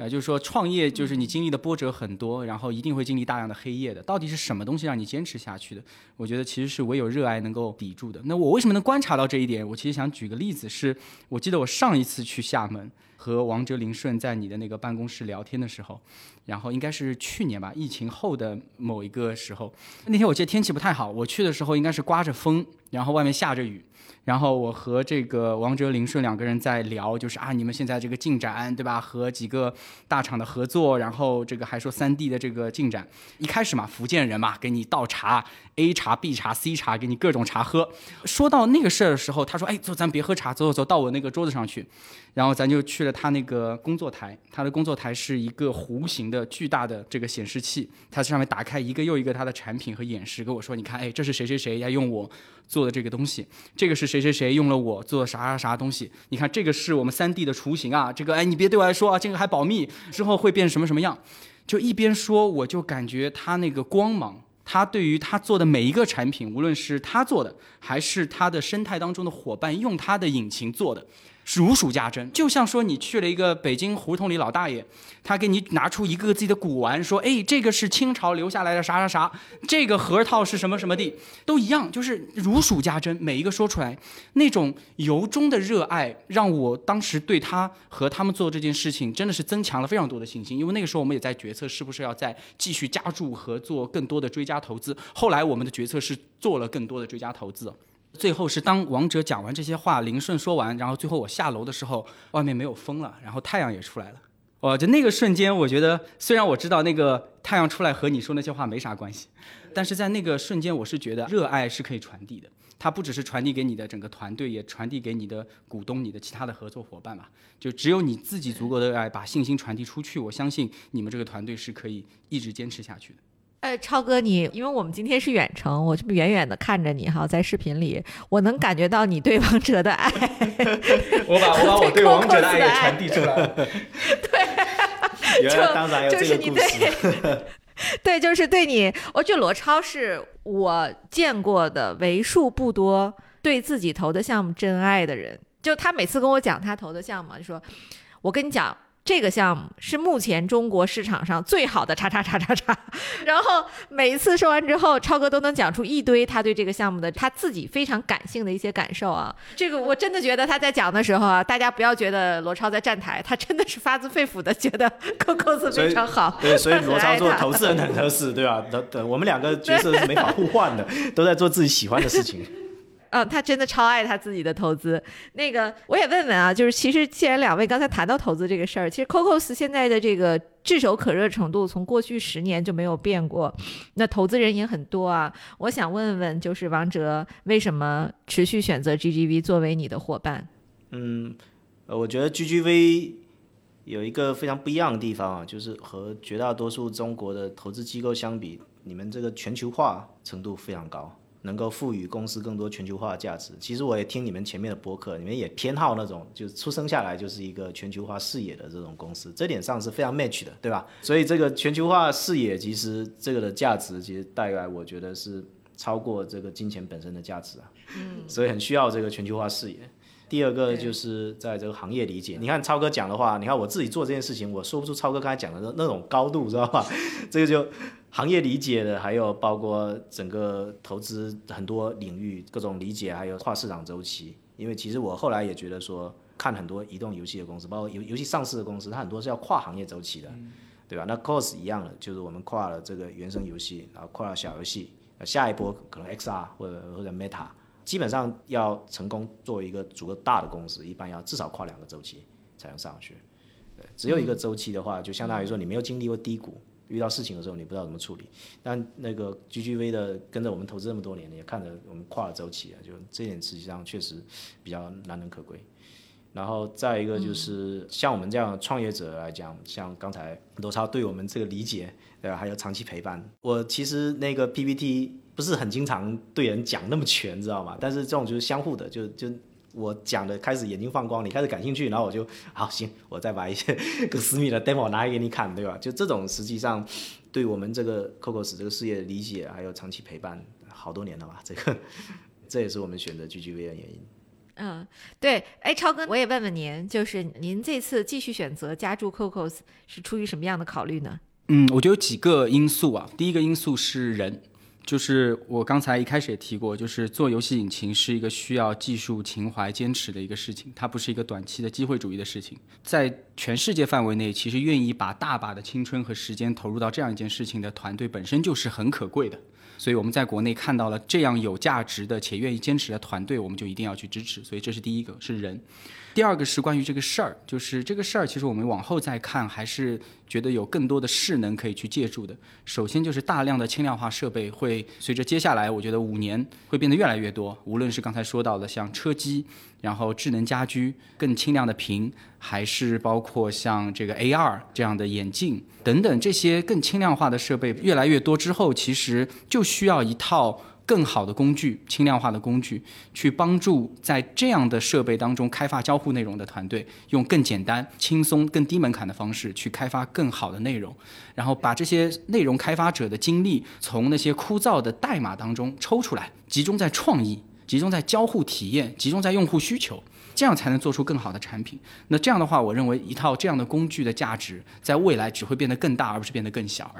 啊，就是说创业就是你经历的波折很多，然后一定会经历大量的黑夜的。到底是什么东西让你坚持下去的？我觉得其实是唯有热爱能够抵住的。那我为什么能观察到这一点？我其实想举个例子，是我记得我上一次去厦门。和王哲林顺在你的那个办公室聊天的时候，然后应该是去年吧，疫情后的某一个时候，那天我记得天气不太好，我去的时候应该是刮着风，然后外面下着雨。然后我和这个王哲林顺两个人在聊，就是啊，你们现在这个进展对吧？和几个大厂的合作，然后这个还说三 D 的这个进展。一开始嘛，福建人嘛，给你倒茶，A 茶、B 茶、C 茶，给你各种茶喝。说到那个事儿的时候，他说，哎，走，咱别喝茶，走走走到我那个桌子上去。然后咱就去了他那个工作台，他的工作台是一个弧形的巨大的这个显示器，他上面打开一个又一个他的产品和演示，跟我说，你看，哎，这是谁谁谁要用我做的这个东西，这个是。谁谁谁用了我做啥啥啥东西？你看这个是我们三 D 的雏形啊！这个哎，你别对我说啊，这个还保密，之后会变什么什么样？就一边说，我就感觉他那个光芒，他对于他做的每一个产品，无论是他做的，还是他的生态当中的伙伴用他的引擎做的，如数家珍，就像说你去了一个北京胡同里老大爷，他给你拿出一个自己的古玩，说，哎，这个是清朝留下来的啥啥啥，这个核桃是什么什么地，都一样，就是如数家珍，每一个说出来，那种由衷的热爱，让我当时对他和他们做这件事情真的是增强了非常多的信心，因为那个时候我们也在决策是不是要再继续加注合作更多的追加投资，后来我们的决策是做了更多的追加投资。最后是当王者讲完这些话，林顺说完，然后最后我下楼的时候，外面没有风了，然后太阳也出来了。哦，就那个瞬间，我觉得虽然我知道那个太阳出来和你说那些话没啥关系，但是在那个瞬间，我是觉得热爱是可以传递的。它不只是传递给你的整个团队，也传递给你的股东、你的其他的合作伙伴吧。就只有你自己足够的爱，把信心传递出去，我相信你们这个团队是可以一直坚持下去的。呃，超哥，你因为我们今天是远程，我这么远远的看着你哈，在视频里，我能感觉到你对王者的爱。我把我把我对王者的爱也传递出来了。对，原来当然有这个故事。对，就是对你，我觉得罗超是我见过的为数不多对自己投的项目真爱的人。就他每次跟我讲他投的项目，就说：“我跟你讲。”这个项目是目前中国市场上最好的，叉叉叉叉叉。然后每一次说完之后，超哥都能讲出一堆他对这个项目的他自己非常感性的一些感受啊。这个我真的觉得他在讲的时候啊，大家不要觉得罗超在站台，他真的是发自肺腑的觉得 COCOS 非常好。对，所以罗超做投资人很合适，对吧？等等，我们两个角色是没法互换的，都在做自己喜欢的事情。嗯，他真的超爱他自己的投资。那个，我也问问啊，就是其实既然两位刚才谈到投资这个事儿，其实 COCOS 现在的这个炙手可热程度，从过去十年就没有变过。那投资人也很多啊。我想问问，就是王哲为什么持续选择 GGV 作为你的伙伴？嗯，呃，我觉得 GGV 有一个非常不一样的地方啊，就是和绝大多数中国的投资机构相比，你们这个全球化程度非常高。能够赋予公司更多全球化的价值。其实我也听你们前面的播客，你们也偏好那种就是出生下来就是一个全球化视野的这种公司，这点上是非常 match 的，对吧？所以这个全球化视野，其实这个的价值其实带来，我觉得是超过这个金钱本身的价值啊。嗯。所以很需要这个全球化视野。第二个就是在这个行业理解。你看超哥讲的话，你看我自己做这件事情，我说不出超哥刚才讲的那那种高度，知道吧？这个就。行业理解的，还有包括整个投资很多领域各种理解，还有跨市场周期。因为其实我后来也觉得说，看很多移动游戏的公司，包括游游戏上市的公司，它很多是要跨行业周期的，对吧？那 cos 一样的，就是我们跨了这个原生游戏，然后跨了小游戏，下一波可能 XR 或者或者 Meta，基本上要成功作为一个足够大的公司，一般要至少跨两个周期才能上去。对，只有一个周期的话，就相当于说你没有经历过低谷。遇到事情的时候，你不知道怎么处理。但那个 GGV 的跟着我们投资这么多年，也看着我们跨了周期啊，就这点实际上确实比较难能可贵。然后再一个就是像我们这样创业者来讲，像刚才罗超对我们这个理解，对吧？还有长期陪伴。我其实那个 PPT 不是很经常对人讲那么全，知道吗？但是这种就是相互的，就就。我讲的开始眼睛放光，你开始感兴趣，然后我就好行，我再把一些更 私密的 demo 拿来给你看，对吧？就这种实际上对我们这个 Cocos 这个事业的理解，还有长期陪伴，好多年了吧？这个这也是我们选择 GGV 的原因。嗯，对，哎，超哥，我也问问您，就是您这次继续选择加注 Cocos 是出于什么样的考虑呢？嗯，我觉得有几个因素啊，第一个因素是人。就是我刚才一开始也提过，就是做游戏引擎是一个需要技术情怀、坚持的一个事情，它不是一个短期的机会主义的事情。在全世界范围内，其实愿意把大把的青春和时间投入到这样一件事情的团队本身就是很可贵的。所以我们在国内看到了这样有价值的且愿意坚持的团队，我们就一定要去支持。所以这是第一个，是人。第二个是关于这个事儿，就是这个事儿，其实我们往后再看，还是觉得有更多的势能可以去借助的。首先就是大量的轻量化设备会随着接下来，我觉得五年会变得越来越多。无论是刚才说到的像车机，然后智能家居、更轻量的屏，还是包括像这个 AR 这样的眼镜等等这些更轻量化的设备越来越多之后，其实就需要一套。更好的工具，轻量化的工具，去帮助在这样的设备当中开发交互内容的团队，用更简单、轻松、更低门槛的方式去开发更好的内容，然后把这些内容开发者的精力从那些枯燥的代码当中抽出来，集中在创意，集中在交互体验，集中在用户需求。这样才能做出更好的产品。那这样的话，我认为一套这样的工具的价值，在未来只会变得更大，而不是变得更小。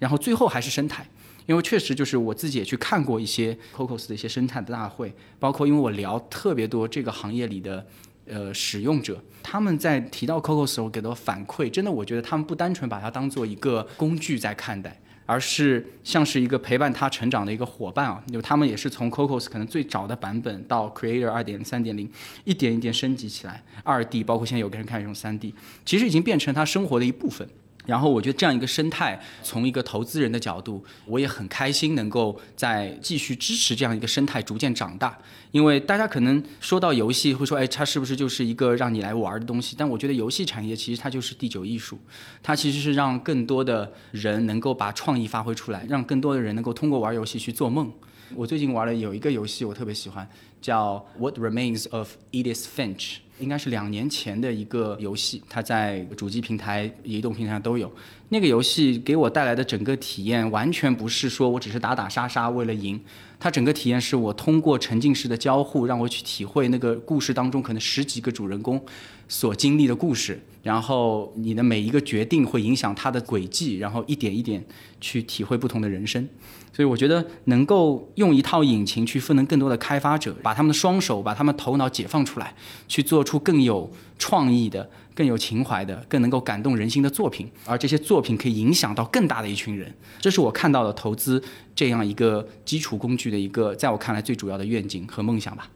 然后最后还是生态。因为确实就是我自己也去看过一些 Cocos 的一些生态的大会，包括因为我聊特别多这个行业里的呃使用者，他们在提到 Cocos 时候给的反馈，真的我觉得他们不单纯把它当做一个工具在看待，而是像是一个陪伴他成长的一个伙伴啊。就他们也是从 Cocos 可能最早的版本到 Creator 二点零、三点零，一点一点升级起来，二 D，包括现在有个人开始用三 D，其实已经变成他生活的一部分。然后我觉得这样一个生态，从一个投资人的角度，我也很开心能够在继续支持这样一个生态逐渐长大。因为大家可能说到游戏会说，哎，它是不是就是一个让你来玩的东西？但我觉得游戏产业其实它就是第九艺术，它其实是让更多的人能够把创意发挥出来，让更多的人能够通过玩游戏去做梦。我最近玩了有一个游戏，我特别喜欢，叫《What Remains of Edith Finch》。应该是两年前的一个游戏，它在主机平台、移动平台上都有。那个游戏给我带来的整个体验，完全不是说我只是打打杀杀为了赢，它整个体验是我通过沉浸式的交互，让我去体会那个故事当中可能十几个主人公所经历的故事，然后你的每一个决定会影响他的轨迹，然后一点一点去体会不同的人生。所以我觉得能够用一套引擎去赋能更多的开发者，把他们的双手、把他们头脑解放出来，去做出更有创意的、更有情怀的、更能够感动人心的作品，而这些作品可以影响到更大的一群人。这是我看到的投资这样一个基础工具的一个，在我看来最主要的愿景和梦想吧。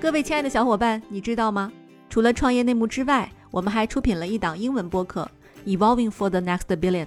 各位亲爱的小伙伴，你知道吗？除了创业内幕之外，我们还出品了一档英文播客《Evolving for the Next Billion》。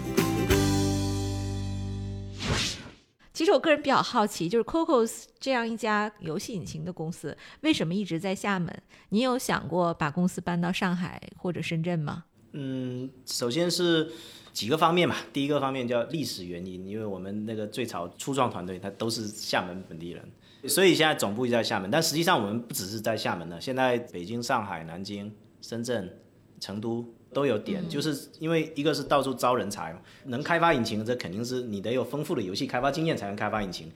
其实我个人比较好奇，就是 Cocos 这样一家游戏引擎的公司，为什么一直在厦门？你有想过把公司搬到上海或者深圳吗？嗯，首先是几个方面吧。第一个方面叫历史原因，因为我们那个最早初创团队他都是厦门本地人，所以现在总部在厦门。但实际上我们不只是在厦门的，现在北京、上海、南京、深圳、成都。都有点，就是因为一个是到处招人才嘛，能开发引擎，这肯定是你得有丰富的游戏开发经验才能开发引擎。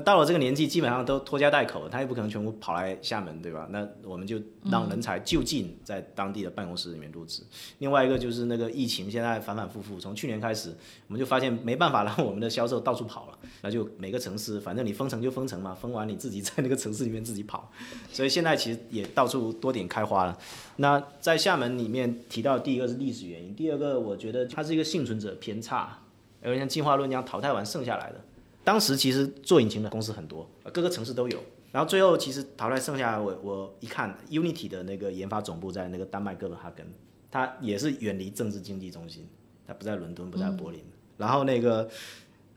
到了这个年纪，基本上都拖家带口，他也不可能全部跑来厦门，对吧？那我们就让人才就近在当地的办公室里面入职。另外一个就是那个疫情现在反反复复，从去年开始，我们就发现没办法让我们的销售到处跑了，那就每个城市，反正你封城就封城嘛，封完你自己在那个城市里面自己跑。所以现在其实也到处多点开花了。那在厦门里面提到第一个是历史原因，第二个我觉得它是一个幸存者偏差，有点像进化论一样淘汰完剩下来的。当时其实做引擎的公司很多，各个城市都有。然后最后其实淘汰剩下，我我一看，Unity 的那个研发总部在那个丹麦哥本哈根，它也是远离政治经济中心，它不在伦敦，不在柏林。然后那个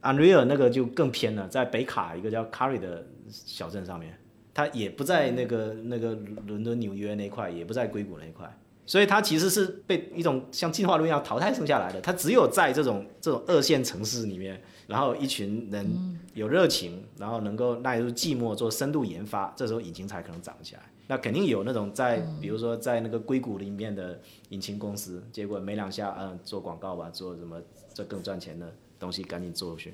Unreal 那个就更偏了，在北卡一个叫 Carry 的小镇上面，它也不在那个那个伦敦纽约那块，也不在硅谷那块。所以它其实是被一种像进化论一样淘汰剩下来的，它只有在这种这种二线城市里面。然后一群人有热情，然后能够耐住寂寞做深度研发，这时候引擎才可能涨起来。那肯定有那种在，比如说在那个硅谷里面的引擎公司，结果没两下，嗯，做广告吧，做什么这更赚钱的东西，赶紧做去。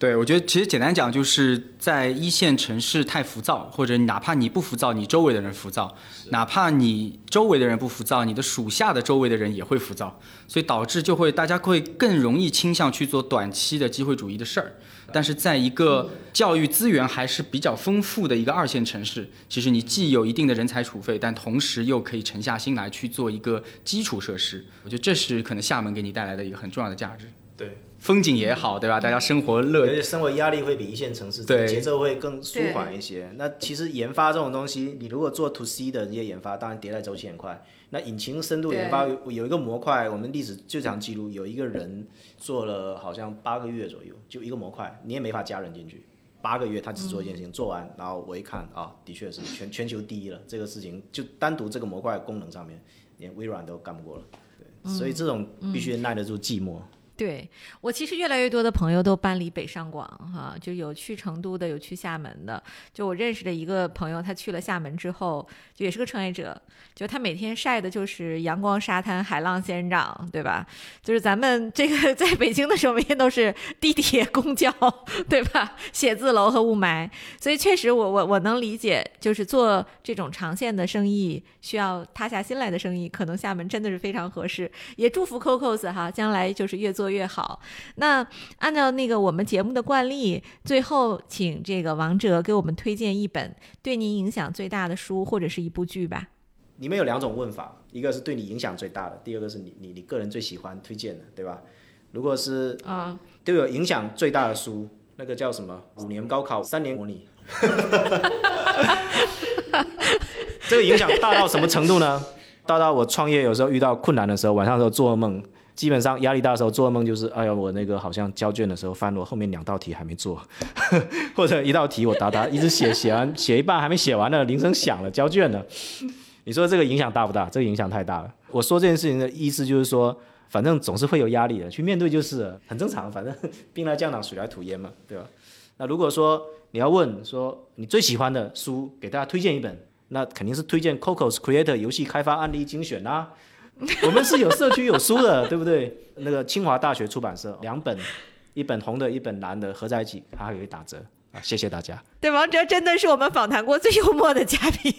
对，我觉得其实简单讲，就是在一线城市太浮躁，或者哪怕你不浮躁，你周围的人浮躁；哪怕你周围的人不浮躁，你的属下的周围的人也会浮躁，所以导致就会大家会更容易倾向去做短期的机会主义的事儿。但是在一个教育资源还是比较丰富的一个二线城市，其实你既有一定的人才储备，但同时又可以沉下心来去做一个基础设施。我觉得这是可能厦门给你带来的一个很重要的价值。对。风景也好，对吧？大家生活乐，而且生活压力会比一线城市节奏会更舒缓一些。那其实研发这种东西，你如果做 to C 的这些研发，当然迭代周期很快。那引擎深度研发有一个模块，我们历史最长记录有一个人做了好像八个月左右，就一个模块，你也没法加人进去。八个月他只做一件事情，做完，然后我一看啊，的确是全全球第一了。这个事情就单独这个模块功能上面，连微软都干不过了。对所以这种必须耐得住寂寞。对我其实越来越多的朋友都搬离北上广哈，就有去成都的，有去厦门的。就我认识的一个朋友，他去了厦门之后，就也是个创业者，就他每天晒的就是阳光、沙滩、海浪、仙人掌，对吧？就是咱们这个 在北京的时候，每天都是地铁、公交，对吧？写字楼和雾霾，所以确实我我我能理解，就是做这种长线的生意，需要塌下心来的生意，可能厦门真的是非常合适。也祝福 Cocos 哈，将来就是越做。越好。那按照那个我们节目的惯例，最后请这个王哲给我们推荐一本对您影响最大的书或者是一部剧吧。里面有两种问法，一个是对你影响最大的，第二个是你你你个人最喜欢推荐的，对吧？如果是啊，对我影响最大的书，那个叫什么？五年高考，三年模拟。这个影响大到什么程度呢？大到我创业有时候遇到困难的时候，晚上时候做噩梦。基本上压力大的时候做噩梦就是，哎呀，我那个好像交卷的时候翻了后面两道题还没做，或者一道题我答答一直写写完写一半还没写完呢，铃声响了交卷了。你说这个影响大不大？这个影响太大了。我说这件事情的意思就是说，反正总是会有压力的，去面对就是很正常。反正兵来将挡，水来土掩嘛，对吧？那如果说你要问说你最喜欢的书，给大家推荐一本，那肯定是推荐 Cocos Creator 游戏开发案例精选啦。我们是有社区有书的，对不对？那个清华大学出版社两本，一本红的，一本蓝的合在一起，它还可以打折啊！谢谢大家。对，王哲真的是我们访谈过最幽默的嘉宾，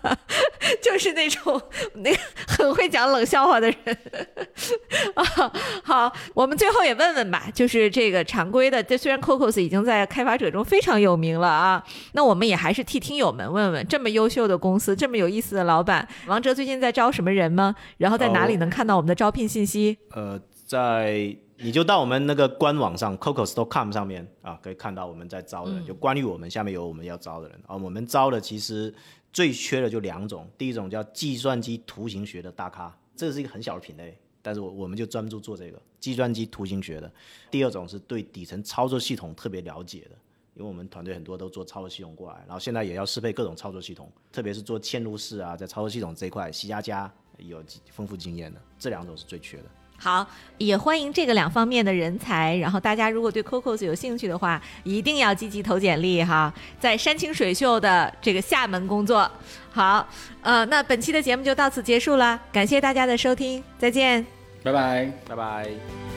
就是那种那个很会讲冷笑话的人。啊，好，我们最后也问问吧，就是这个常规的，这虽然 Cocos 已经在开发者中非常有名了啊，那我们也还是替听友们问问，这么优秀的公司，这么有意思的老板，王哲最近在招什么人吗？然后在哪里能看到我们的招聘信息？呃，在。你就到我们那个官网上 cocos.com 上面啊，可以看到我们在招的，就关于我们下面有我们要招的人啊。我们招的其实最缺的就两种，第一种叫计算机图形学的大咖，这是一个很小的品类，但是我我们就专注做这个计算机图形学的。第二种是对底层操作系统特别了解的，因为我们团队很多都做操作系统过来，然后现在也要适配各种操作系统，特别是做嵌入式啊，在操作系统这一块，C 加加有丰富经验的，这两种是最缺的。好，也欢迎这个两方面的人才。然后大家如果对 Cocos 有兴趣的话，一定要积极投简历哈，在山清水秀的这个厦门工作。好，呃，那本期的节目就到此结束了，感谢大家的收听，再见，拜拜，拜拜。